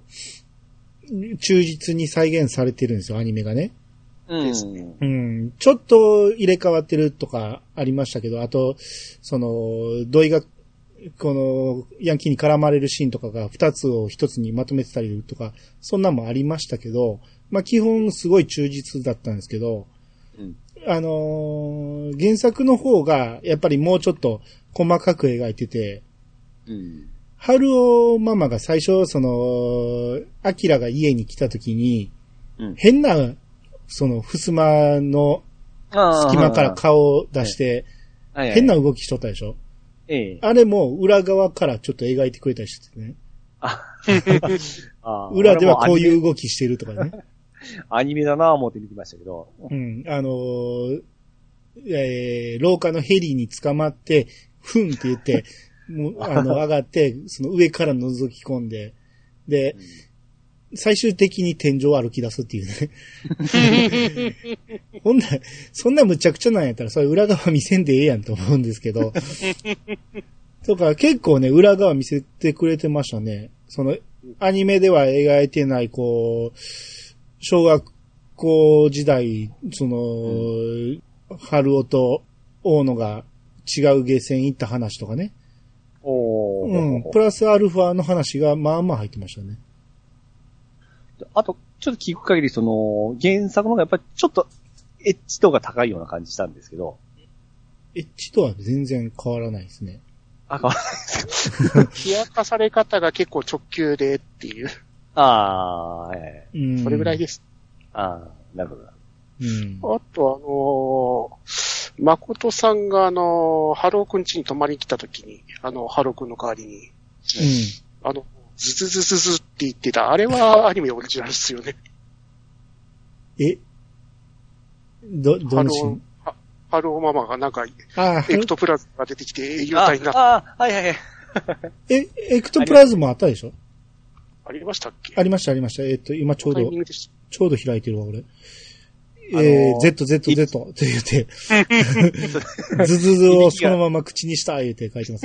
[SPEAKER 1] 忠実に再現されてるんですよ、アニメがね。
[SPEAKER 2] うん。
[SPEAKER 1] うん。ちょっと入れ替わってるとかありましたけど、あと、その、土井が、この、ヤンキーに絡まれるシーンとかが二つを一つにまとめてたりとか、そんなんもありましたけど、まあ基本すごい忠実だったんですけど、
[SPEAKER 2] うん
[SPEAKER 1] あのー原作の方が、やっぱりもうちょっと細かく描いてて、
[SPEAKER 2] うん。
[SPEAKER 1] 春尾ママが最初、その、アキラが家に来た時に、
[SPEAKER 2] うん
[SPEAKER 1] 変な、その、襖の隙間から顔を出して、変な動きしとったでしょ？
[SPEAKER 2] ええ。
[SPEAKER 1] あれも裏側からちょっと描いてくれたりしててね。裏ではこういう
[SPEAKER 2] う。
[SPEAKER 1] 動きしてるとかね。
[SPEAKER 2] アニメだなぁ思って見てましたけど。
[SPEAKER 1] うん。あのーえー廊下のヘリに捕まって、ふんって言って、もう、あの、上がって、その上から覗き込んで、で、最終的に天井を歩き出すっていうね。ほんな、そんな無茶苦茶なんやったら、それ裏側見せんでええやんと思うんですけど。とか、結構ね、裏側見せてくれてましたね。その、アニメでは描いてない、こう、小学校時代、その、春尾と大野が違うゲーセン行った話とかね。
[SPEAKER 2] お
[SPEAKER 1] うん。
[SPEAKER 2] ー
[SPEAKER 1] プラスアルファの話がまあまあ入ってましたね。
[SPEAKER 2] あと、ちょっと聞く限り、その、原作の方がやっぱりちょっと、エッジ度が高いような感じしたんですけど。
[SPEAKER 1] エッジとは全然変わらないですね。
[SPEAKER 2] あ、変わらないですか？
[SPEAKER 3] 冷やかされ方が結構直球でっていう、
[SPEAKER 2] ああ、ええ
[SPEAKER 1] うん。
[SPEAKER 3] それぐらいです。
[SPEAKER 2] ああ、なるほど。
[SPEAKER 1] うん。
[SPEAKER 3] あとあのー、誠さんがあのー、ハルオくん家に泊まりに来た時に、あの、ハルオくんの代わりに、あの、ズズズズズって言ってた、あれはアニメオリジナルですよね。
[SPEAKER 1] うん。え？ど、ど
[SPEAKER 3] ハロー
[SPEAKER 1] のシーン、
[SPEAKER 3] はハルオママがなんか、
[SPEAKER 1] ああ、
[SPEAKER 3] エクトプラズムが出てきて営業
[SPEAKER 2] あ
[SPEAKER 3] 隊になって、
[SPEAKER 2] あ、はいはいはい。
[SPEAKER 1] え、エクトプラズムあったでしょ？
[SPEAKER 3] ありましたっけ？
[SPEAKER 1] ありました、ありました。えっと、今ちょうどちょうど開いてるわ、俺。
[SPEAKER 2] あのー
[SPEAKER 1] えー、Z、Z、Z って言って、ズズズをそのまま口にした、言って書いてます。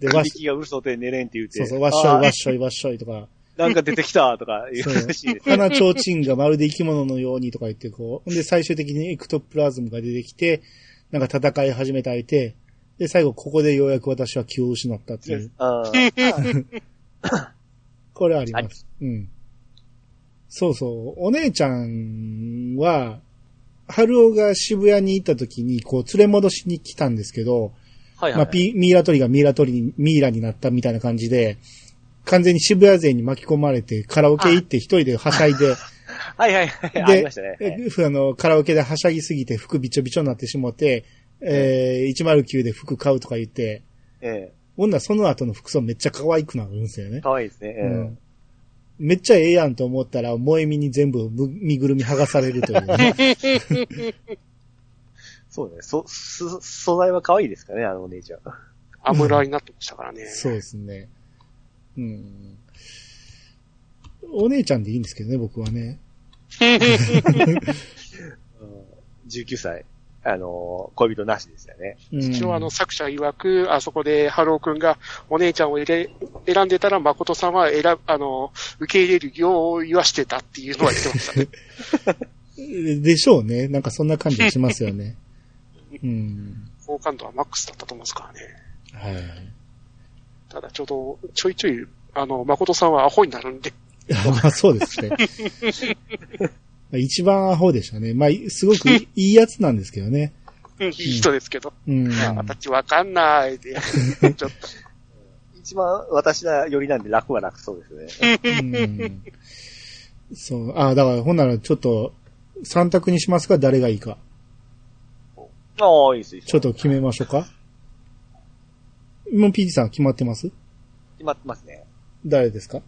[SPEAKER 1] で、わっ
[SPEAKER 2] 響きが嘘で寝れんって言って。
[SPEAKER 1] そうそう、わっしょいわっしょいわっしょいとか、
[SPEAKER 2] なんか出てきたとか言
[SPEAKER 1] そう
[SPEAKER 2] うらしいです。
[SPEAKER 1] 花ちょうちんがまるで生き物のようにとか言ってこう、で、最終的にエクトプラズムが出てきて、なんか戦い始めたいて、で、最後ここでようやく私は気を失ったっていう。これあります。うん。そうそう。お姉ちゃんは、春尾が渋谷に行った時に、こう、連れ戻しに来たんですけど、
[SPEAKER 2] はいはい。
[SPEAKER 1] まあ、ピミイラ取りがミイラ取りに、ミイラになったみたいな感じで、完全に渋谷勢に巻き込まれて、カラオケ行って一人ではしゃいで、
[SPEAKER 2] はいはいはい。あり
[SPEAKER 1] で
[SPEAKER 2] ましたね。
[SPEAKER 1] えあの、カラオケではしゃぎすぎて服びちょびちょになってしもて、えー、109で服買うとか言って、
[SPEAKER 2] え
[SPEAKER 1] ほんならその後の服装めっちゃ可愛くなるんですよね
[SPEAKER 2] え。かわいいですね。ええ
[SPEAKER 1] うんめっちゃええやんと思ったら、萌え身に全部む身ぐるみ剥がされるというね。
[SPEAKER 2] そうね。そ、す、素材は可愛いですかね、あのお姉ちゃん。
[SPEAKER 3] アムラになってましたからね。
[SPEAKER 1] そうですね。うん。お姉ちゃんでいいんですけどね、僕はね。
[SPEAKER 2] 19歳。あの、恋人なしでしたね。
[SPEAKER 1] うん
[SPEAKER 3] 一応あの作者曰く、あそこでハルオくんがお姉ちゃんを入れ、選んでたら誠さんは選ぶ、あの、受け入れるよう言わしてたっていうのは言ってましたね。
[SPEAKER 1] でしょうね。なんかそんな感じがしますよね。うん。
[SPEAKER 3] 好感度はマックスだったと思うんですからね。
[SPEAKER 1] はい。
[SPEAKER 3] ただちょうど、ちょいちょい、あの、誠さんはアホになるんで、
[SPEAKER 1] まあそうですね。一番アホでしたね。まあ、すごく いいやつなんですけどね。
[SPEAKER 3] いい人ですけど、
[SPEAKER 1] うん。
[SPEAKER 3] あ私わかんないで、ちょっと、
[SPEAKER 2] 一番私らよりなんで楽は楽そうですね。
[SPEAKER 1] うんそう。あだから、ほんならちょっと、三択にしますか誰がいいか。
[SPEAKER 2] ああ、いいです、いいです。
[SPEAKER 1] ちょっと決めましょうか。もう PD さん決まってます？
[SPEAKER 2] 決まってますね。
[SPEAKER 1] 誰ですか？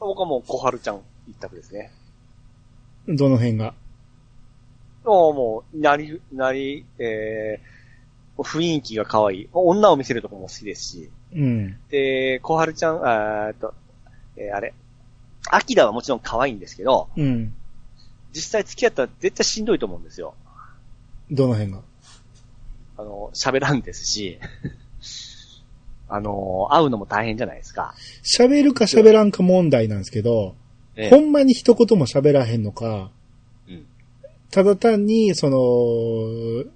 [SPEAKER 2] 僕はもう小春ちゃん一択ですね。
[SPEAKER 1] どの辺が？
[SPEAKER 2] もう、もう、なり、なり、えー、雰囲気が可愛い。女を見せるとこも好きですし。
[SPEAKER 1] うん。
[SPEAKER 2] で、小春ちゃん、あーっと、えーあれ。アキラはもちろん可愛いんですけど、
[SPEAKER 1] うん。
[SPEAKER 2] 実際付き合ったら絶対しんどいと思うんですよ。
[SPEAKER 1] どの辺が？
[SPEAKER 2] あの、喋らんですし、あの、会うのも大変じゃないですか。
[SPEAKER 1] 喋るか喋らんか問題なんですけど、
[SPEAKER 2] ええ
[SPEAKER 1] ほんまに一言も喋らへんのか、
[SPEAKER 2] うん
[SPEAKER 1] ただ単に、その、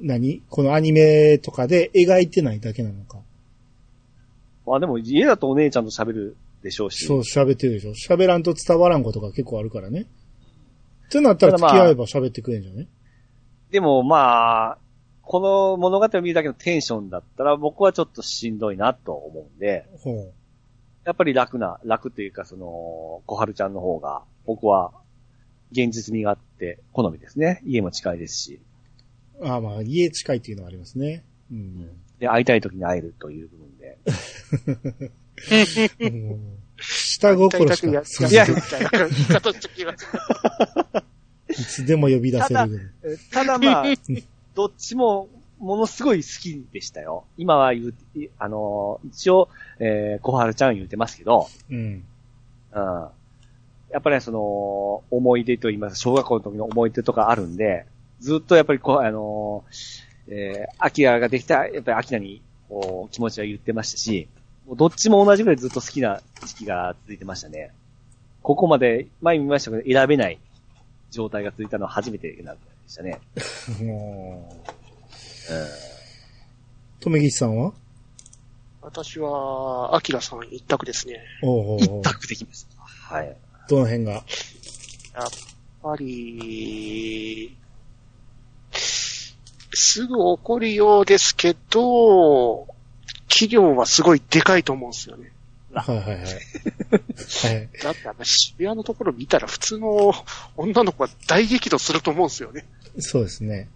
[SPEAKER 1] 何？このアニメとかで描いてないだけなのか。
[SPEAKER 2] まあでも家だとお姉ちゃんと喋るでしょうし。
[SPEAKER 1] そう、喋ってるでしょ。喋らんと伝わらんことが結構あるからね。ってなったら付き合えば喋ってくれんじゃね、
[SPEAKER 2] でもまあ、この物語を見るだけのテンションだったら僕はちょっとしんどいなと思うんで、
[SPEAKER 1] ほ
[SPEAKER 2] やっぱり楽な、楽というかその、小春ちゃんの方が僕は現実味があって好みですね。家も近いですし。
[SPEAKER 1] う。ああまあ、家近いっていうのはありますね。うん。
[SPEAKER 2] で、会いたい時に会えるという部分で。
[SPEAKER 1] うん下心しか
[SPEAKER 2] いや
[SPEAKER 3] いな 言い
[SPEAKER 1] つでも呼び出せる
[SPEAKER 2] ただまあ、どっちもものすごい好きでしたよ。今は言う、いあのー一応、えー、小春ちゃん言うてますけど、
[SPEAKER 1] うん。
[SPEAKER 2] うん。やっぱりその、思い出と言います、小学校の時の思い出とかあるんで、ずっとやっぱりこう、あのー、えー、アキラができた、やっぱりアキラに、こう、気持ちは言ってましたし、もうどっちも同じぐらいずっと好きな時期が続いてましたね。ここまで、前見ましたけど、選べない状態が続いたのは初めてなんでしたね。
[SPEAKER 1] もう、
[SPEAKER 2] うん。
[SPEAKER 1] とめぎしさんは？
[SPEAKER 3] 私は、アキラさん一択ですね。
[SPEAKER 1] おうおう
[SPEAKER 2] 一択できました。はい。
[SPEAKER 1] どの辺が？
[SPEAKER 3] やっぱり、すぐ怒るようですけど、器はすごいでかいと思うんですよね。
[SPEAKER 1] はいはいはい。はい。
[SPEAKER 3] だってあの渋谷のところ見たら普通の女の子は大激怒すると思うんですよね。
[SPEAKER 1] そうですね。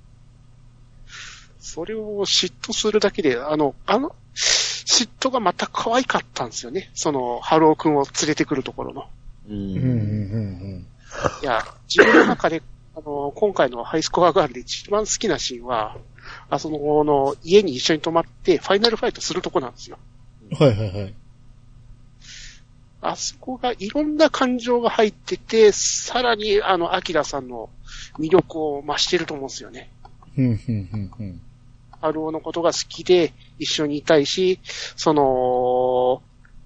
[SPEAKER 3] それを嫉妬するだけで、あの、あの、嫉妬がまた可愛かったんですよね。その、ハルオ君を連れてくるところの。
[SPEAKER 2] う
[SPEAKER 1] うんうんうん
[SPEAKER 3] いや、自分の中で、あの、今回のハイスコアガールで一番好きなシーンは、あその、の家に一緒に泊まって、ファイナルファイトするとこなんですよ。
[SPEAKER 1] うん。はいはいはい。
[SPEAKER 3] あそこがいろんな感情が入ってて、さらに、あの、アキラさんの魅力を増してると思うんですよね。
[SPEAKER 1] うんうんうんうん。
[SPEAKER 3] ハルオのことが好きで一緒にいたいし、その、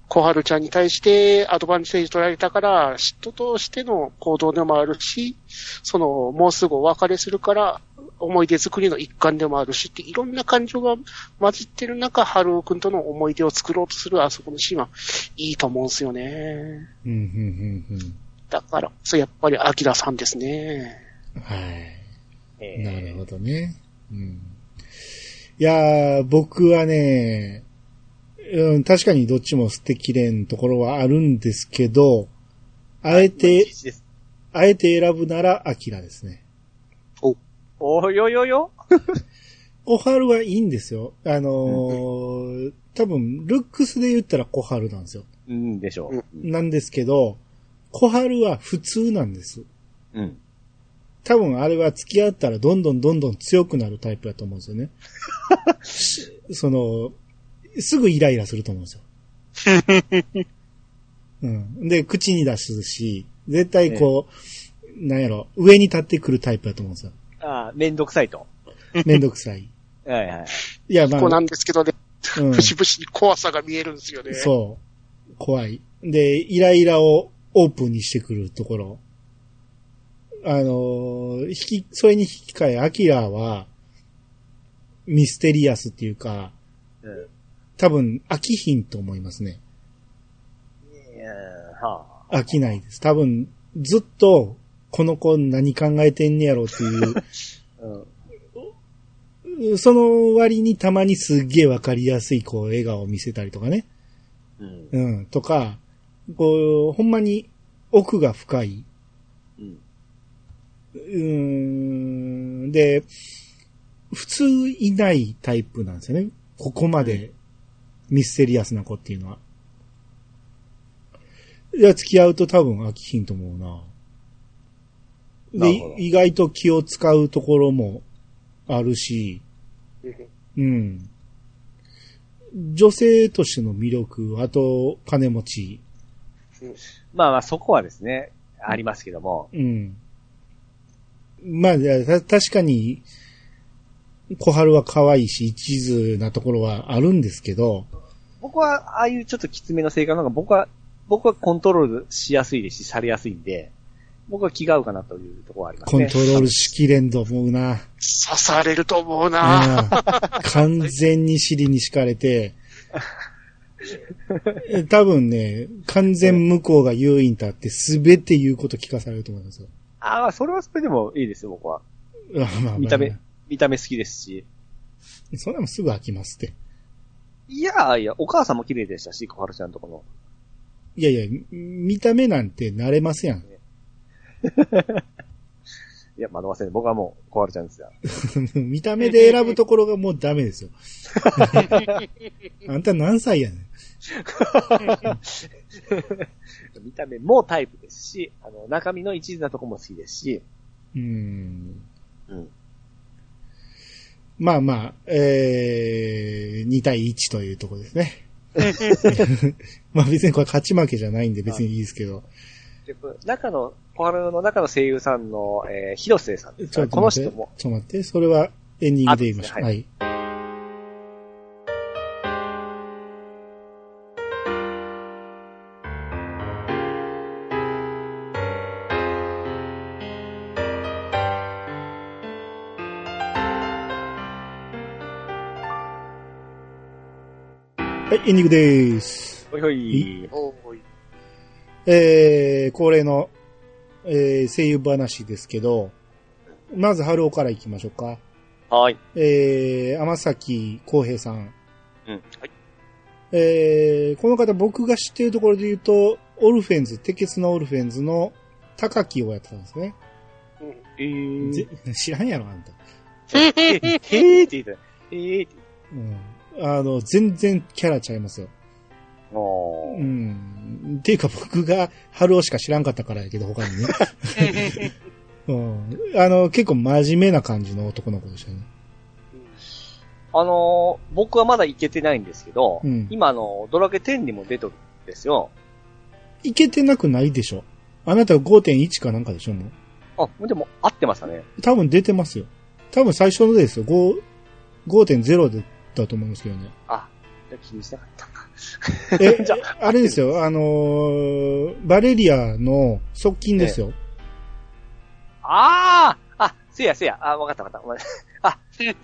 [SPEAKER 3] 小春ちゃんに対してアドバンテージ取られたから、嫉妬としての行動でもあるし、その、もうすぐお別れするから、思い出作りの一環でもあるしって、いろんな感情が混じってる中、春尾くんとの思い出を作ろうとするあそこのシーンはいいと思うんですよね。だから、そやっぱりアキラさんですね。
[SPEAKER 1] はい。なるほどね。うん。いやー、僕はね、うん、確かにどっちも捨てきれんところはあるんですけど、あえて、あえて選ぶなら、アキラですね。
[SPEAKER 2] およよよ
[SPEAKER 1] 小春はいいんですよ。あのー多分、ルックスで言ったら小春なんですよ。
[SPEAKER 2] うんでしょう。
[SPEAKER 1] なんですけど、小春は普通なんです。
[SPEAKER 2] うん。
[SPEAKER 1] 多分あれは付き合ったらどんどんどんどん強くなるタイプだと思うんですよね。し その、すぐイライラすると思うんですよ。うん。で、口に出すし、絶対こう、なんやろ、上に立ってくるタイプだと思うんですよ。
[SPEAKER 2] ああ、めんどくさいと。
[SPEAKER 1] めんどくさい。
[SPEAKER 2] はいはい。
[SPEAKER 1] いや、まあ、
[SPEAKER 3] こうなんですけどね、
[SPEAKER 1] うん
[SPEAKER 3] 節々に怖さが見えるんですよね。
[SPEAKER 1] そう。怖い。で、イライラをオープンにしてくるところ。あのー引き、それに引き換え、アキラは、ミステリアスっていうか、
[SPEAKER 2] うん。
[SPEAKER 1] 多分飽きひんと思いますね。
[SPEAKER 2] は
[SPEAKER 1] 飽きないです。多分、ずっと、この子何考えてんねやろっていう、
[SPEAKER 2] あ。うん。
[SPEAKER 1] その割にたまにすっげえわかりやすい、こう、笑顔を見せたりとかね。
[SPEAKER 2] うん。
[SPEAKER 1] うん、とか、こう、ほんまに奥が深い。
[SPEAKER 2] うん。
[SPEAKER 1] うーん、で、普通いないタイプなんですよね。ここまで、ミステリアスな子っていうのは。いや、付き合うと多分飽きひんと思うな。で意外と気を使うところもあるし、うん。女性としての魅力、あと、金持ち、
[SPEAKER 2] まあまあ、そこはですね、ありますけども。
[SPEAKER 1] うん。まあ、確かに、小春は可愛いし、一途なところはあるんですけど、
[SPEAKER 2] 僕は、ああいうちょっときつめの性格の方が、僕は、僕はコントロールしやすいですし、されやすいんで、僕は気が合うかなというところはありますね。
[SPEAKER 1] コントロールしきれんと思うな。
[SPEAKER 3] 刺されると思うな。
[SPEAKER 1] うん完全に尻に敷かれて、多分ね、完全向こうが優位に立って全て言うこと聞かされると思いますよ。
[SPEAKER 2] ああ、それはそれでもいいですよ、僕は。
[SPEAKER 1] あまあまあ
[SPEAKER 2] 見た目、見た目好きですし。
[SPEAKER 1] そんなもんすぐ飽きますって。
[SPEAKER 2] いやいや、お母さんも綺麗でしたし、小春ちゃんとこの。
[SPEAKER 1] いやいや、見た目なんて慣れますやん。
[SPEAKER 2] いや、惑わせん。僕はもう、小春ちゃんですよ。
[SPEAKER 1] 見た目で選ぶところがもうダメですよ。あんた何歳やねん。
[SPEAKER 2] 見た目もタイプですし、あの、中身の一途なとこも好きですし、
[SPEAKER 1] うん。
[SPEAKER 2] うん。
[SPEAKER 1] まあまあ、えー、2対1というところですね。まあ別にこれ勝ち負けじゃないんで別にいいですけど。
[SPEAKER 2] 中の、小春の中の声優さんの、えー、広瀬さんですこの。人も、
[SPEAKER 1] ちょっと待って。それはエンディングで言いましょう。
[SPEAKER 2] あ
[SPEAKER 1] はい。はい、エンディングです。
[SPEAKER 2] ほいほい。
[SPEAKER 3] おーい
[SPEAKER 1] えー、恒例の、えー、声優話ですけど、まず、春尾から行きましょうか。
[SPEAKER 2] はい。
[SPEAKER 1] えー、天崎浩平さん。
[SPEAKER 2] うん。はい。
[SPEAKER 1] えー、この方僕が知ってるところで言うと、オルフェンズ、鉄血のオルフェンズの高木をやってたんですね。
[SPEAKER 3] うん
[SPEAKER 2] えー、
[SPEAKER 1] ぜ知らんやろ、あんた。
[SPEAKER 2] へーって言った。へーって
[SPEAKER 1] うん。あの、全然キャラちゃいますよ。うん。っていうか僕が春尾しか知らんかったからやけど、他にね。うん。あの、結構真面目な感じの男の子でしたね。
[SPEAKER 2] あのー、僕はまだ行けてないんですけど、
[SPEAKER 1] うん
[SPEAKER 2] 今あの、ドラケ10にも出とるんですよ。
[SPEAKER 1] いけてなくないでしょあなた5.1かなんかでしょもう。
[SPEAKER 2] あ、でも合ってましたね。
[SPEAKER 1] 多分出てますよ。多分最初のですよ。5 5.0でだと思いますけどね。
[SPEAKER 2] あ、気にしなかった。
[SPEAKER 1] え
[SPEAKER 2] じゃ、
[SPEAKER 1] あれですよ。あのーバレリアの側近ですよ。
[SPEAKER 2] あああ、せやせや。あ、わかったわかった。あ、せや。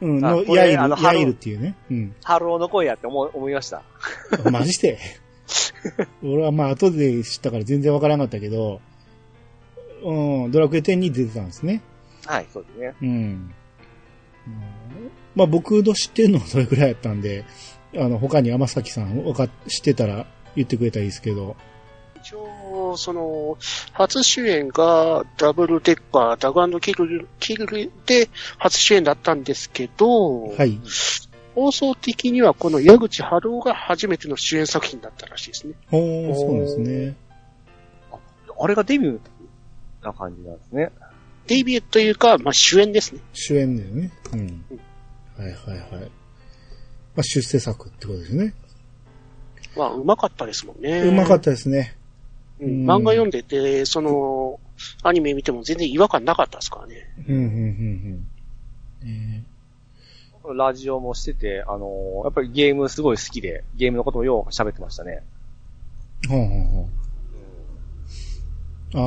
[SPEAKER 1] うん、
[SPEAKER 2] あ
[SPEAKER 1] の、ヤイル、ヤイルっていうね。うん。
[SPEAKER 2] 春尾の声やって思い、思いました。
[SPEAKER 1] マジで？俺はまあ後で知ったから全然わからなかったけど、うん、ドラクエ10に出てたんですね。
[SPEAKER 2] はい、そうですね。
[SPEAKER 1] うん。うんまあ僕の知ってるのはそれぐらいやったんで、あの、他に天崎さんわかっ知ってたら言ってくれたらいいですけど、
[SPEAKER 3] 一応、その、初主演がダブルデッカー、ダグキル、キルで初主演だったんですけど、
[SPEAKER 1] はい。
[SPEAKER 3] 放送的にはこの矢口春夫が初めての主演作品だったらしいですね。
[SPEAKER 1] おー、そうですね。
[SPEAKER 2] あれがデビューな感じなんですね。
[SPEAKER 3] デビューというか、まあ主演ですね。
[SPEAKER 1] 主演だよね。うん。はいはいはい。まあ出世作ってことですね。
[SPEAKER 3] まあ、うまかったですもんね。
[SPEAKER 1] うまかったですね。
[SPEAKER 3] うん
[SPEAKER 1] うん
[SPEAKER 3] 漫画読んでて、その、アニメ見ても全然違和感なかったですからね。
[SPEAKER 1] うん、うん、うん、うん。え
[SPEAKER 2] ラジオもしてて、あのーやっぱりゲームすごい好きで、ゲームのこともよう喋ってましたね。
[SPEAKER 1] ー、ほうほうほう。あ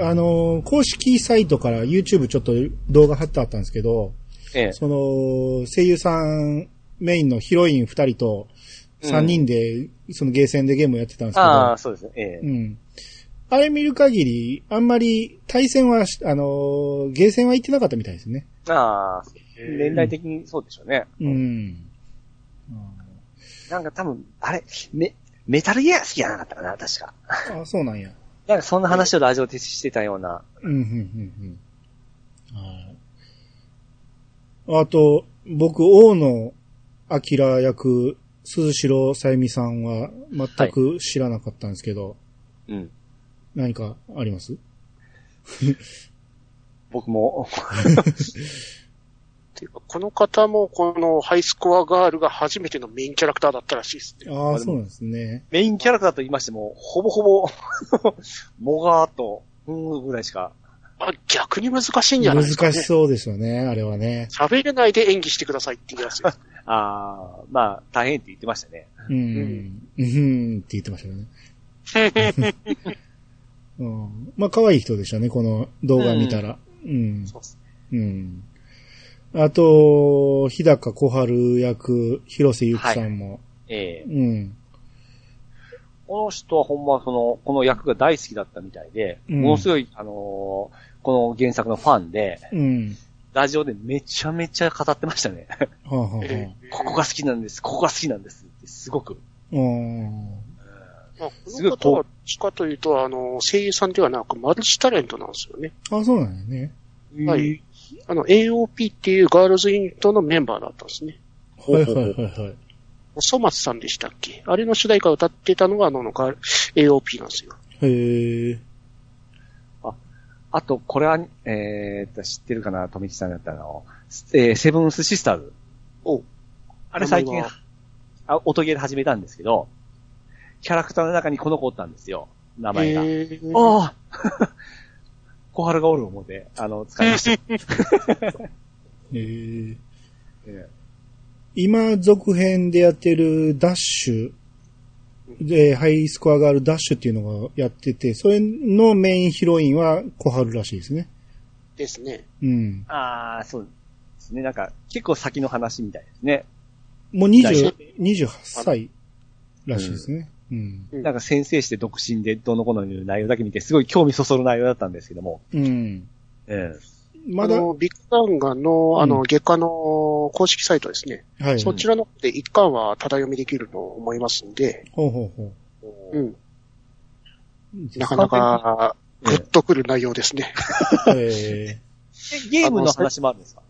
[SPEAKER 1] あ、あのー公式サイトから YouTube ちょっと動画貼ってあったんですけど、
[SPEAKER 2] ええ。
[SPEAKER 1] その、声優さんメインのヒロイン二人と三人で、そのゲーセンでゲームをやってたんですけど、
[SPEAKER 2] ああ、そうですね。ええ。
[SPEAKER 1] うん。あれ見る限り、あんまり対戦はし、あのーゲーセンは行ってなかったみたいですね。
[SPEAKER 2] ああ、年代的にそうでしょうね。
[SPEAKER 1] うん。
[SPEAKER 2] なんか多分、あれ、メ、メタルギア好きじゃなかったかな、確か。
[SPEAKER 1] あ、そうなんや。
[SPEAKER 2] なんかそんな話をラジオでしてたような。
[SPEAKER 1] うん、うん、うん、うん。はい。あと、僕、大野明役、鈴代さゆみさんは全く知らなかったんですけど、
[SPEAKER 2] うん。
[SPEAKER 1] 何かあります？
[SPEAKER 2] 僕も、
[SPEAKER 3] ていうかこの方もこのハイスコアガールが初めてのメインキャラクターだったらしいですね。
[SPEAKER 1] ああ、そうなんですね。
[SPEAKER 2] メインキャラクターと言いましても、ほぼほぼ、もがーっと、うんぐらいしか。
[SPEAKER 3] あ逆に難しいんじゃないですか、ね。
[SPEAKER 1] 難しそうですよね、あれはね。
[SPEAKER 3] 喋れないで演技してくださいっていうやつです。
[SPEAKER 2] ああ、まあ、大変って言ってましたね。
[SPEAKER 1] うん。うん、って言ってましたよね。うん。まあ、可愛い人でしたね、この動画見たら。うん。
[SPEAKER 3] そうです
[SPEAKER 1] うん。あと、日高小春役、広瀬ゆきさんも。
[SPEAKER 2] ええ
[SPEAKER 1] うん。
[SPEAKER 2] この人はほんまその、この役が大好きだったみたいで、
[SPEAKER 1] うん
[SPEAKER 2] ものすごい、あのーこの原作のファンで、
[SPEAKER 1] うん。
[SPEAKER 2] ラジオでめちゃめちゃ語ってましたね。
[SPEAKER 1] はあ、はあ
[SPEAKER 2] ここが好きなんです、ここが好きなんですって、すごく。
[SPEAKER 1] あ、うん。
[SPEAKER 3] まあ、
[SPEAKER 2] すごい
[SPEAKER 3] この方は、どっちかというと、あの、声優さんではなく、マルチタレントなんですよね。
[SPEAKER 1] あ、そうなんやね。
[SPEAKER 3] はい。あの、AOP っていうガールズユニットのメンバーだったんですね。
[SPEAKER 1] はいはいはいはい。
[SPEAKER 3] おそ松さんでしたっけ？あれの主題歌を歌ってたのが、あの、ガール AOP なんですよ。
[SPEAKER 1] へえ。
[SPEAKER 2] あと、これは、えーっと、知ってるかな、富木さんだったの。えーセブンスシスターズ。
[SPEAKER 3] お
[SPEAKER 2] あれ最近あ、音ゲーで始めたんですけど、キャラクターの中にこの子おったんですよ。名前が。
[SPEAKER 3] えー、
[SPEAKER 2] ああ小春がおる思うて、あの、使いました。
[SPEAKER 1] へ え。
[SPEAKER 2] え
[SPEAKER 1] 今、続編でやってるダッシュ、で、ハイスコアガールダッシュっていうのがやってて、それのメインヒロインは小春らしいですね。
[SPEAKER 3] ですね。
[SPEAKER 1] うん。
[SPEAKER 2] えああ、そうですね。なんか、結構先の話みたいですね。
[SPEAKER 1] もう20、28歳らしいですね。うん。
[SPEAKER 3] うん
[SPEAKER 2] なんか先生して独身でどうのこうのいう内容だけ見て、すごい興味そそる内容だったんですけども。
[SPEAKER 1] うん。
[SPEAKER 2] え
[SPEAKER 1] まだ、は
[SPEAKER 3] あの、ビッグバンガの、あの、
[SPEAKER 1] うん
[SPEAKER 3] 月間の公式サイトですね。
[SPEAKER 1] い。
[SPEAKER 3] そちらの方で一巻はただ読みできると思いますんで、
[SPEAKER 1] ほうほうほ
[SPEAKER 2] え
[SPEAKER 3] うん。なかなか、グッとくる内容ですね。
[SPEAKER 1] う。え
[SPEAKER 2] え ゲームの話もあるんですか？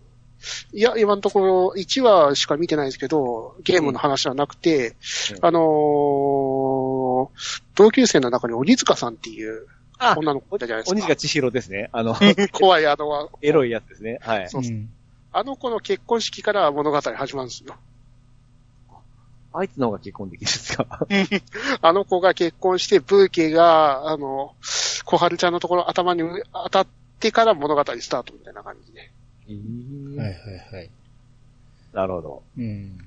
[SPEAKER 3] いや、今のところ1話しか見てないですけど、ゲームの話はなくて、
[SPEAKER 2] うん
[SPEAKER 3] あのー同級生の中に鬼塚さんっていう
[SPEAKER 2] あ、
[SPEAKER 3] 女の子いたじゃないですか。
[SPEAKER 2] 鬼塚千尋ですね。あの、
[SPEAKER 3] 怖いあの、
[SPEAKER 2] エロいやつですね。はい。
[SPEAKER 3] そう
[SPEAKER 1] ーうん。
[SPEAKER 3] あの子の結婚式から物語始まるんですよ。
[SPEAKER 2] あいつの方が結婚できるんですか？
[SPEAKER 3] あの子が結婚して、ブーケが、あの、小春ちゃんのところ頭に当たってから物語スタートみたいな感じで。
[SPEAKER 1] はいはいはい。
[SPEAKER 2] なるほど。
[SPEAKER 1] うん。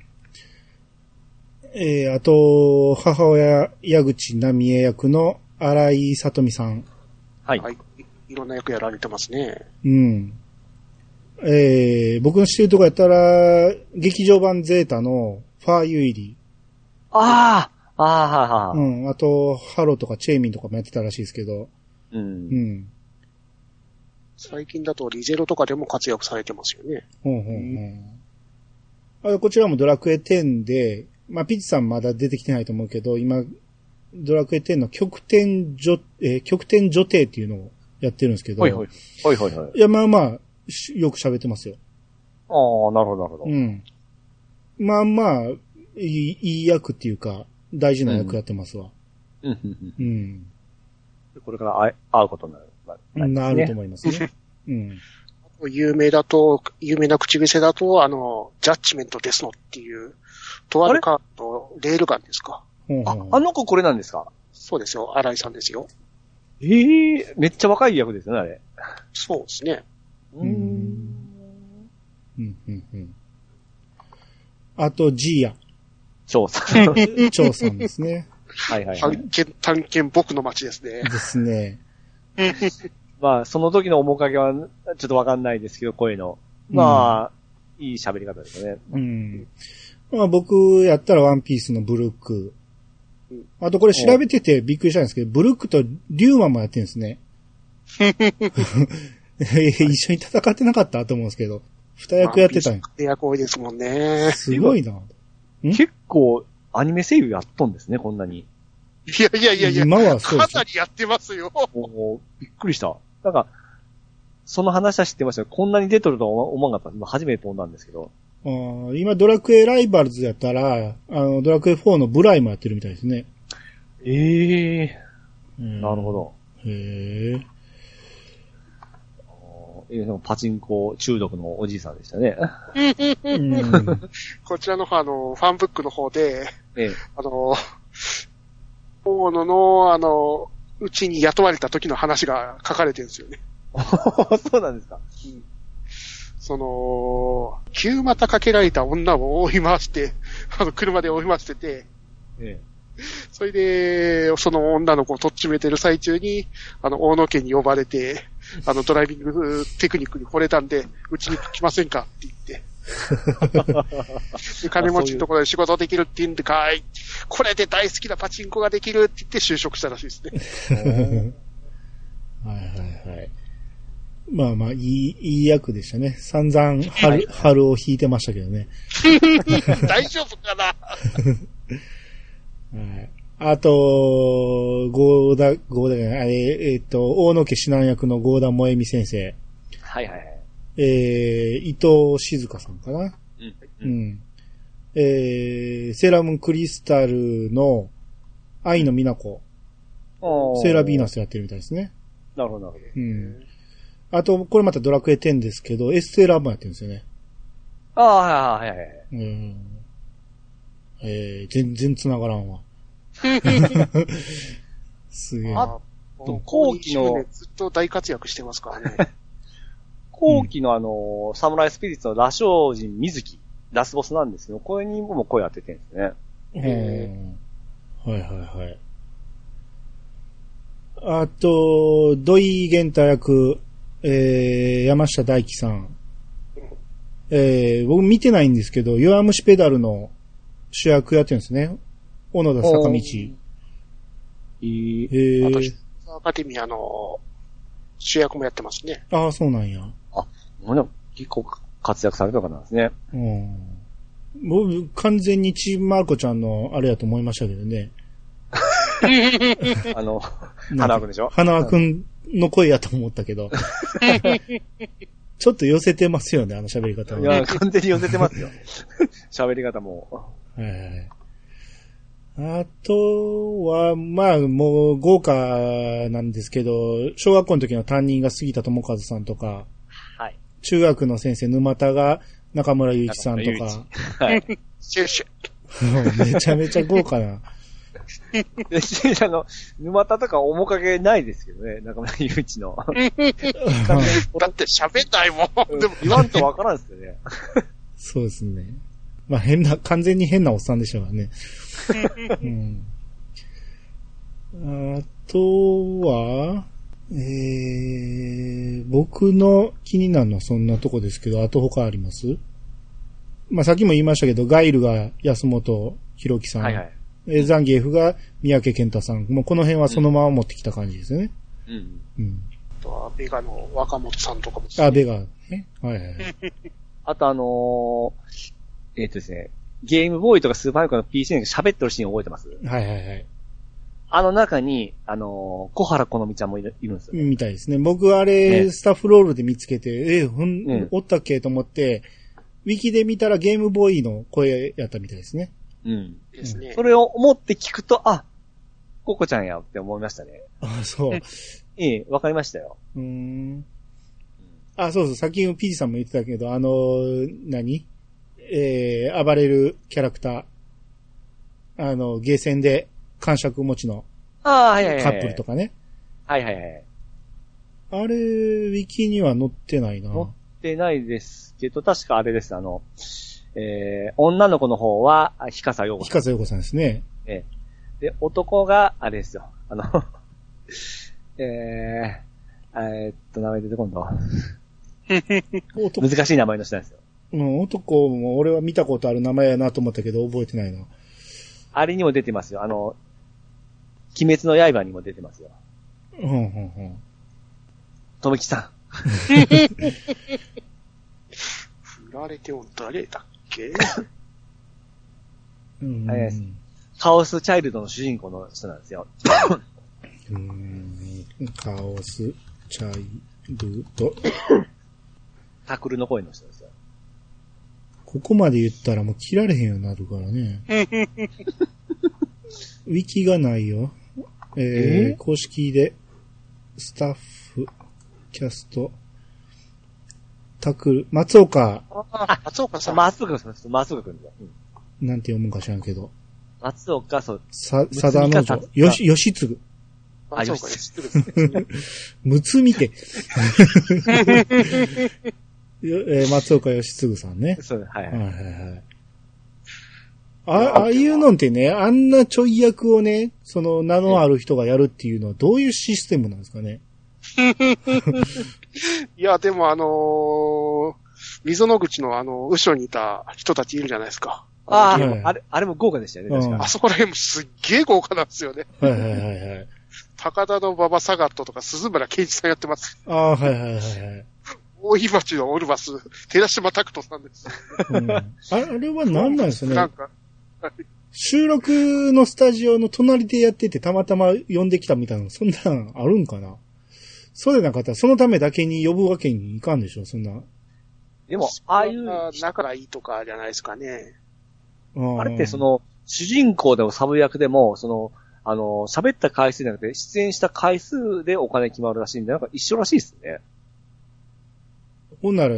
[SPEAKER 1] えー、あと、母親、矢口奈美恵役の荒井里美さん。
[SPEAKER 2] はい。
[SPEAKER 3] はい。いろんな役やられてますね。
[SPEAKER 1] うん。えー、僕の知ってるとこやったら、劇場版ゼータのファーユイリ。
[SPEAKER 2] ああああ、はいはい。
[SPEAKER 1] うん。あと、ハロとかチェイミンとかもやってたらしいですけど。
[SPEAKER 2] う。
[SPEAKER 1] うんん。
[SPEAKER 3] 最近だとリゼロとかでも活躍されてますよね。
[SPEAKER 1] ほんほんほん。あこちらもドラクエ10で、まあ、ピッチさんまだ出てきてないと思うけど、今、ドラクエ10の極点女、えー極点女帝っていうのをやってるんですけど。
[SPEAKER 2] ほいほい。ほいほいほい。
[SPEAKER 1] いや、まあまあ、しよく喋ってますよ。
[SPEAKER 2] ああ、なるほど、なるほど。
[SPEAKER 1] うん。まあまあ、いい、いい役っていうか、大事な役やってますわ。
[SPEAKER 2] うんうんうん
[SPEAKER 1] うん。
[SPEAKER 2] これから会え会うことになる。
[SPEAKER 1] なると
[SPEAKER 2] 思
[SPEAKER 1] 思いますね。うん。
[SPEAKER 3] 有名だと、有名な口癖だと、あの、ジャッジメントですのっていう、とあるカード、レールガンですか？
[SPEAKER 2] ああの子これなんですか？
[SPEAKER 3] そうですよ、荒井さんですよ。
[SPEAKER 2] ええめっちゃ若い役ですよね、あれ。
[SPEAKER 3] そうですね。
[SPEAKER 2] う
[SPEAKER 1] うん。うん、うん、うん。あと、ジーヤ、
[SPEAKER 2] 翔さん。はい
[SPEAKER 1] 張さんですね。
[SPEAKER 2] はいはい。
[SPEAKER 3] 探検、探検僕の街ですね。
[SPEAKER 1] ですね。
[SPEAKER 2] まあ、その時の面影は、ちょっとわかんないですけど、声の。まあ、いい喋り方ですよね。
[SPEAKER 1] うん。まあ僕やったらワンピースのブルック
[SPEAKER 3] うん。
[SPEAKER 1] あとこれ調べててびっくりしたんですけど、ブルックとリューマもやってるんですね。一緒に戦ってなかったと思うんですけど、二役やってたんや。
[SPEAKER 3] で役多いですもんね。
[SPEAKER 1] すごいな。ん？
[SPEAKER 2] 結構、アニメ声優やっとんですね、こんなに。
[SPEAKER 3] いやいやいやいや、
[SPEAKER 1] 今はそうですよ
[SPEAKER 3] かな。りやってますよ。
[SPEAKER 2] もう、びっくりした。なんか、その話は知ってましたこんなに出とるとは思わなかった。今初めて飛んだんですけど。
[SPEAKER 1] あー今、ドラクエライバルズやったら、あの、ドラクエ4のブライもやってるみたいですね。
[SPEAKER 2] ええ
[SPEAKER 1] うん
[SPEAKER 2] なるほ。ど。
[SPEAKER 1] へえ。
[SPEAKER 2] えーでもパチンコ中毒のおじいさんでしたね。
[SPEAKER 1] うん。
[SPEAKER 3] こちらの方、あの、ファンブックの方で、
[SPEAKER 2] ええ。
[SPEAKER 3] あの、大野の、あの、うちに雇われた時の話が書かれてるんですよね。
[SPEAKER 2] そうなんですか。
[SPEAKER 3] その、旧股かけられた女を追い回して、あの、車で追い回してて、
[SPEAKER 2] え
[SPEAKER 3] それで、その女の子をとっちめてる最中に、あの、大野家に呼ばれて、あの、ドライビングテクニックに惚れたんで、うちに来ませんかって言って。で 金持ちのところで仕事できるって言うんでかい。これで大好きなパチンコができるって言って就職したらしいですね。
[SPEAKER 1] はいはいはい。まあまあ、いい、いい役でしたね。散々、春、春を引いてましたけどね。
[SPEAKER 3] 大丈夫かな？
[SPEAKER 1] はい。あと、ゴーダ、ゴーダじゃない、あれ、えっ、と、大野家指南役のゴーダ萌美先生。
[SPEAKER 2] はいはいはい。
[SPEAKER 1] えー、伊藤静香さんかな？
[SPEAKER 2] うん。
[SPEAKER 1] う
[SPEAKER 2] うん。
[SPEAKER 1] ん。えー、セーラームーンクリスタルの愛の美奈子。セーラービーナ
[SPEAKER 2] ス。
[SPEAKER 1] スやってるみたいですね。
[SPEAKER 2] なるほどなるほど。
[SPEAKER 1] うん。あと、これまたドラクエ10ですけど、エステラもやってるんですよね。
[SPEAKER 2] ああ、はいはいはいはい。
[SPEAKER 1] うん。えー、全然繋がらんわ。すげえ。
[SPEAKER 2] あ
[SPEAKER 3] もう
[SPEAKER 2] 後期の
[SPEAKER 3] ここ20年ずっと大活躍してますからね。
[SPEAKER 2] 後期のあの、サムライスピリッツの羅生人水木、ラスボスなんですけど、これにも声当ててるんですね。
[SPEAKER 1] うんはいはいはい。あと、土井玄太役、えー、山下大輝さん。えー、僕見てないんですけど、弱虫ペダルの主役やってるんですね。小野田坂道。
[SPEAKER 2] おーいい。
[SPEAKER 1] えー
[SPEAKER 3] 私、アカデミアの主役もやってますね。
[SPEAKER 1] ああ、そうなんや。
[SPEAKER 2] もう結構活躍された方なんですね。
[SPEAKER 1] うん。僕、完全にチームマルコちゃんのあれやと思いましたけどね。
[SPEAKER 2] あの、花輪くんでしょ？
[SPEAKER 1] 花輪くんの声やと思ったけど。ちょっと寄せてますよね、あの喋り方は。
[SPEAKER 2] いや、完全に寄せてますよ。喋り方も。
[SPEAKER 1] はいはいあとは、まあ、もう豪華なんですけど、小学校の時の担任が杉田智和さんとか、
[SPEAKER 2] はい。
[SPEAKER 1] 中学の先生沼田が中村祐一さんと
[SPEAKER 2] 中村
[SPEAKER 1] か、
[SPEAKER 2] はい。
[SPEAKER 3] シュッシュ。
[SPEAKER 1] めちゃめちゃ豪華な。
[SPEAKER 2] であの、沼田とか面影ないですけどね、中村祐一の。
[SPEAKER 3] だって喋んないもん。でも、
[SPEAKER 2] 言わんとわからんですよね。
[SPEAKER 1] そうですね。まあ変な、完全に変なおっさんでしたからね。うん、あとは、えー、僕の気になるのはそんなとこですけど、あと他あります？まあさっきも言いましたけど、ガイルが安本博樹さん、
[SPEAKER 2] はいはい。
[SPEAKER 1] えーザンギエフが三宅健太さん、もうこの辺はそのまま持ってきた感じですよね。
[SPEAKER 2] うん。
[SPEAKER 1] うん。
[SPEAKER 3] あとはベガの若本さんとかも。
[SPEAKER 1] あ、ベガね。はいはいはい。
[SPEAKER 2] あとあのー、えっ、とですね、ゲームボーイとかスーパーファミコンの PC で喋ってるシーン覚えてます？
[SPEAKER 1] はいはいはい。
[SPEAKER 2] あの中に、あのー、小原好美ちゃんもいるいるんですよ。
[SPEAKER 1] みたいですね。僕あれ、
[SPEAKER 2] ね
[SPEAKER 1] スタッフロールで見つけて、えほん、
[SPEAKER 2] うん
[SPEAKER 1] おったっけと思って、ウィキで見たらゲームボーイの声やったみたいですね。
[SPEAKER 2] うん。
[SPEAKER 3] ですね
[SPEAKER 2] そ。れを思って聞くと、あ、ココちゃんやって思いましたね。
[SPEAKER 1] あ、そう。う
[SPEAKER 2] ええ、わかりましたよ。
[SPEAKER 1] ーん。あ、そうそう、さっきのピーチさんも言ってたけど、あのー何？えー、暴れるキャラクター。あの、ゲーセンで感触持ちの
[SPEAKER 2] ああ、はいはいはい。
[SPEAKER 1] カップルとかね。
[SPEAKER 2] はいはいはい。
[SPEAKER 1] あれ、ウィキには載ってないな。
[SPEAKER 2] 載ってないですけど、確かあれです、あの、えー、女の子の方は、あひかさようこさん。
[SPEAKER 1] ひかさよこさんですね。
[SPEAKER 2] ええで、男が、あれですよ。あの、えー、えーっと、名前出てこんだ。
[SPEAKER 1] 男
[SPEAKER 2] 難しい名前の人なんですよ。
[SPEAKER 1] うん、男も俺は見たことある名前やなと思ったけど覚えてないな。
[SPEAKER 2] あれにも出てますよ。あの、鬼滅の刃にも出てますよ。
[SPEAKER 1] うん、うん、うん。
[SPEAKER 2] とめきさ
[SPEAKER 3] 振 られても誰だっけ？
[SPEAKER 1] うん
[SPEAKER 2] はいはいん。カオスチャイルドの主人公の人なんですよ。
[SPEAKER 1] うんカオス、チャイルド。
[SPEAKER 2] タクルの声の人ですよ。
[SPEAKER 1] ここまで言ったらもう切られへんようになるからね。ウィキがないよ。えー
[SPEAKER 2] えー？
[SPEAKER 1] 公式で、スタッフ、キャスト、タクル、松岡、
[SPEAKER 3] あ、松岡さん。
[SPEAKER 2] 松岡君、松岡君だ。うん
[SPEAKER 1] なんて読むんか知らんけど、
[SPEAKER 2] 松岡、そう、
[SPEAKER 1] さ、さだの
[SPEAKER 2] か
[SPEAKER 1] 女、よし、よしつぐ。
[SPEAKER 3] 松岡
[SPEAKER 2] あ
[SPEAKER 3] 知ってる。
[SPEAKER 1] むつみて。よえー松岡よしつぐさんね。
[SPEAKER 2] そう、はい
[SPEAKER 1] はい
[SPEAKER 2] はい。
[SPEAKER 1] はいはい。あ、ああいうのってね、あんなちょい役をね、その名のある人がやるっていうのはどういうシステムなんですかね？
[SPEAKER 3] いや、でもあのー、溝の口のあの、後ろにいた人たちいるじゃないですか。
[SPEAKER 2] あ
[SPEAKER 1] はいはい
[SPEAKER 2] あ、あれ、あれも豪華でしたよね、確
[SPEAKER 1] うん
[SPEAKER 2] か
[SPEAKER 3] あそこら辺もすっげえ豪華なんですよね。
[SPEAKER 1] はいはいはいはい。
[SPEAKER 3] 高田の馬場サガットとか鈴村健一さんやってます。
[SPEAKER 1] ああ、はいはいはいはい。
[SPEAKER 3] 大井町のオルバス、寺島拓人さんです。
[SPEAKER 1] うん、ああれは何なんですかね？
[SPEAKER 3] なんか、
[SPEAKER 1] 収録のスタジオの隣でやっててたまたま呼んできたみたいな、そんなんあるんかな？そうでなかったらそのためだけに呼ぶわけにいかんでしょ、そんな。
[SPEAKER 2] でも、ああいう、
[SPEAKER 3] 仲がいいとかじゃないですかね。
[SPEAKER 1] あ
[SPEAKER 2] あれってそ、の、主人公でもサブ役でも、その、あの、喋った回数じゃなくて、出演した回数でお金決まるらしいんで、なんか一緒らしいですね。
[SPEAKER 1] ほんなら、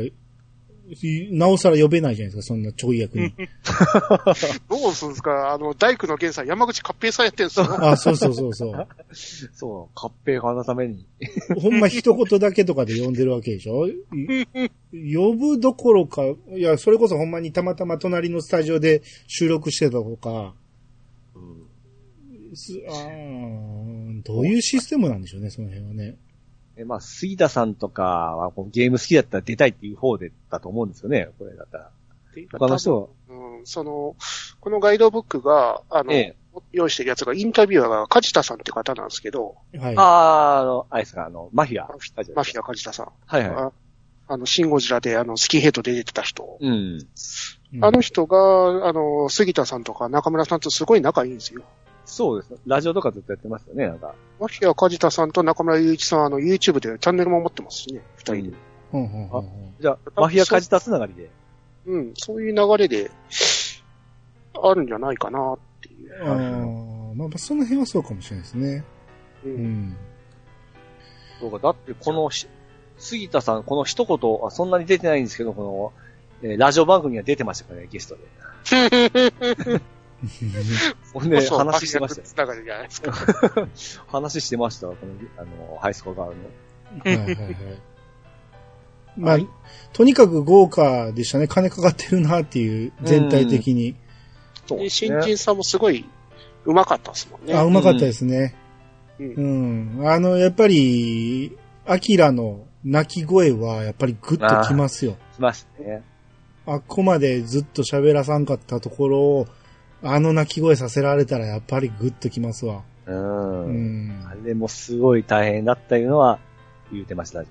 [SPEAKER 1] なおさら呼べないじゃないですか、そんなちょい役に。
[SPEAKER 3] どうするんですか？あの、大工の源さん、山口勝平さんやってるんですよ。
[SPEAKER 1] あ、そうそうそうそう。
[SPEAKER 2] そう、合併化のために。
[SPEAKER 1] ほんま一言だけとかで呼んでるわけでしょ？い呼ぶどころか、いや、それこそほんまにたまたま隣のスタジオで収録してたとか、すあーどういうシステムなんでしょうね、その辺はね。
[SPEAKER 2] えまあ、杉田さんとかはこうゲーム好きだったら出たいっていう方でだと思うんですよね、これだったら。他の人は。
[SPEAKER 3] うん、その、このガイドブックが、あの、
[SPEAKER 2] ええ
[SPEAKER 3] 用意してるやつが、インタビュアーが梶田さんって方なんですけど、
[SPEAKER 1] はい。
[SPEAKER 2] ああ、あの、あれですか、あの、マフィア。
[SPEAKER 3] マフィア梶田さん。
[SPEAKER 2] はいはい。
[SPEAKER 3] ああの、シンゴジラで、あの、スキンヘッドで出てた人。
[SPEAKER 2] うん。
[SPEAKER 1] うん
[SPEAKER 3] あの人が、あの、杉田さんとか中村さんとすごい仲いいんですよ。
[SPEAKER 2] そうです。ラジオとかずっとやってますよね、なんか。
[SPEAKER 3] マフィア梶田さんと中村雄一さんは、あの、YouTube でチャンネルも持ってますしね、二人で。
[SPEAKER 1] ほんほんほん
[SPEAKER 2] じゃあ、マフィアカジタつながりで。
[SPEAKER 3] うん、そういう流れで、あるんじゃないかなっていう。
[SPEAKER 1] ああまあ、その辺はそうかもしれないですね。
[SPEAKER 3] う。
[SPEAKER 1] うんん。
[SPEAKER 2] そうか、だってこのし、杉田さん、この一言、あそんなに出てないんですけど、この、えーラジオ番組には出てましたからね、ゲストで。ほんで、話してましたよ。
[SPEAKER 3] つながりじゃないですか。
[SPEAKER 2] 話してましたわ、この、あの、ハイスコアガールの。
[SPEAKER 1] はいはいはい。まあ、とにかく豪華でしたね。金かかってるなっていう、全体的に。
[SPEAKER 3] で、
[SPEAKER 2] そうです
[SPEAKER 3] 新人さんもすごい、うまかったですもんね。
[SPEAKER 1] あ、うまかったですね。
[SPEAKER 3] う。
[SPEAKER 1] うんん。あの、やっぱり、アキラの泣き声は、やっぱりグッときますよ。
[SPEAKER 2] 来ましたね。
[SPEAKER 1] あっこまでずっと喋らさんかったところを、あの泣き声させられたら、やっぱりグッときますわ。
[SPEAKER 2] うん。
[SPEAKER 1] うん
[SPEAKER 2] あ。れもすごい大変だったいうのは言うてました、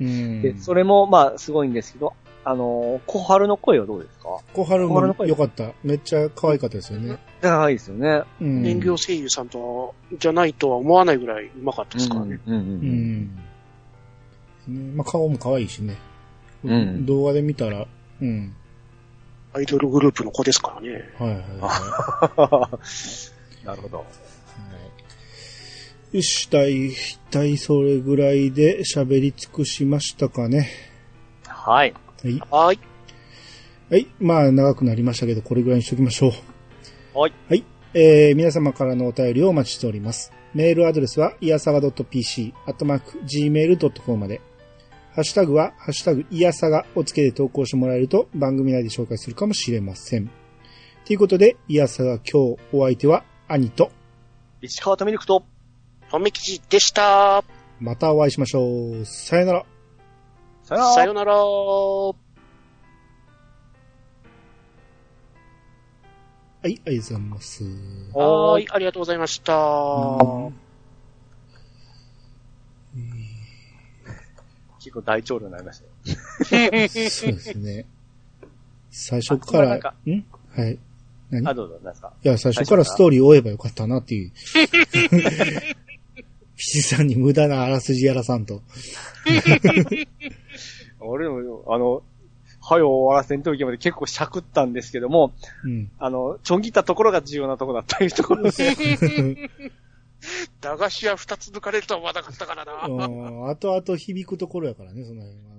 [SPEAKER 1] うん。
[SPEAKER 2] で、それもまあすごいんですけど、あの、小春の声はどうですか？
[SPEAKER 1] 小春も良かった。めっちゃ可愛かったですよね。
[SPEAKER 2] 可愛いですよね。
[SPEAKER 1] うん。
[SPEAKER 3] 人形声優さんと、じゃないとは思わないぐらいうまかったですからね。
[SPEAKER 2] うんうん
[SPEAKER 1] う
[SPEAKER 2] うん。
[SPEAKER 1] まあ、顔も可愛いしね。
[SPEAKER 2] うん
[SPEAKER 1] 動画で見たら、うん。
[SPEAKER 3] アイドルグループの子ですからね。
[SPEAKER 1] はいはいは
[SPEAKER 2] なるほど。
[SPEAKER 1] い。よし、大体それぐらいで喋り尽くしましたかね。
[SPEAKER 2] はい。
[SPEAKER 1] はい。
[SPEAKER 3] はい。
[SPEAKER 1] はい。まあ、長くなりましたけど、これぐらいにしときましょう。
[SPEAKER 2] はい。
[SPEAKER 1] はい。えー、皆様からのお便りをお待ちしております。メールアドレスは、いやさが .pc、アットマーク、gmail.com まで。ハッシュタグは、ハッシュタグ、いやさがをつけて投稿してもらえると、番組内で紹介するかもしれません。ということで、いやさが今日お相手は、兄と、
[SPEAKER 2] 市川とミルクと、
[SPEAKER 3] とめきちでした。
[SPEAKER 1] またお会いしましょう。さよなら。
[SPEAKER 2] さよなら
[SPEAKER 3] さよなら。
[SPEAKER 1] はい、ありがとうございます。
[SPEAKER 3] はーい、ありがとうございました。
[SPEAKER 1] うん
[SPEAKER 2] 結構大長老になりましたよ。
[SPEAKER 1] そうですね。最初から、
[SPEAKER 2] ん
[SPEAKER 1] はい。何？
[SPEAKER 2] あ、どうぞ、か？
[SPEAKER 1] いや、最初からストーリーを追えばよかったなっていう。七さんに無駄なあらすじやらさんと。
[SPEAKER 2] 俺も、あの、はよ終わらせんといけまで結構しゃくったんですけども、
[SPEAKER 1] うん。
[SPEAKER 2] あの、ちょん切ったところが重要なところだったい うところで、
[SPEAKER 3] 駄菓子屋二つ抜かれるとは思わなかったからな。
[SPEAKER 1] うん後々響くところやからね、その辺は。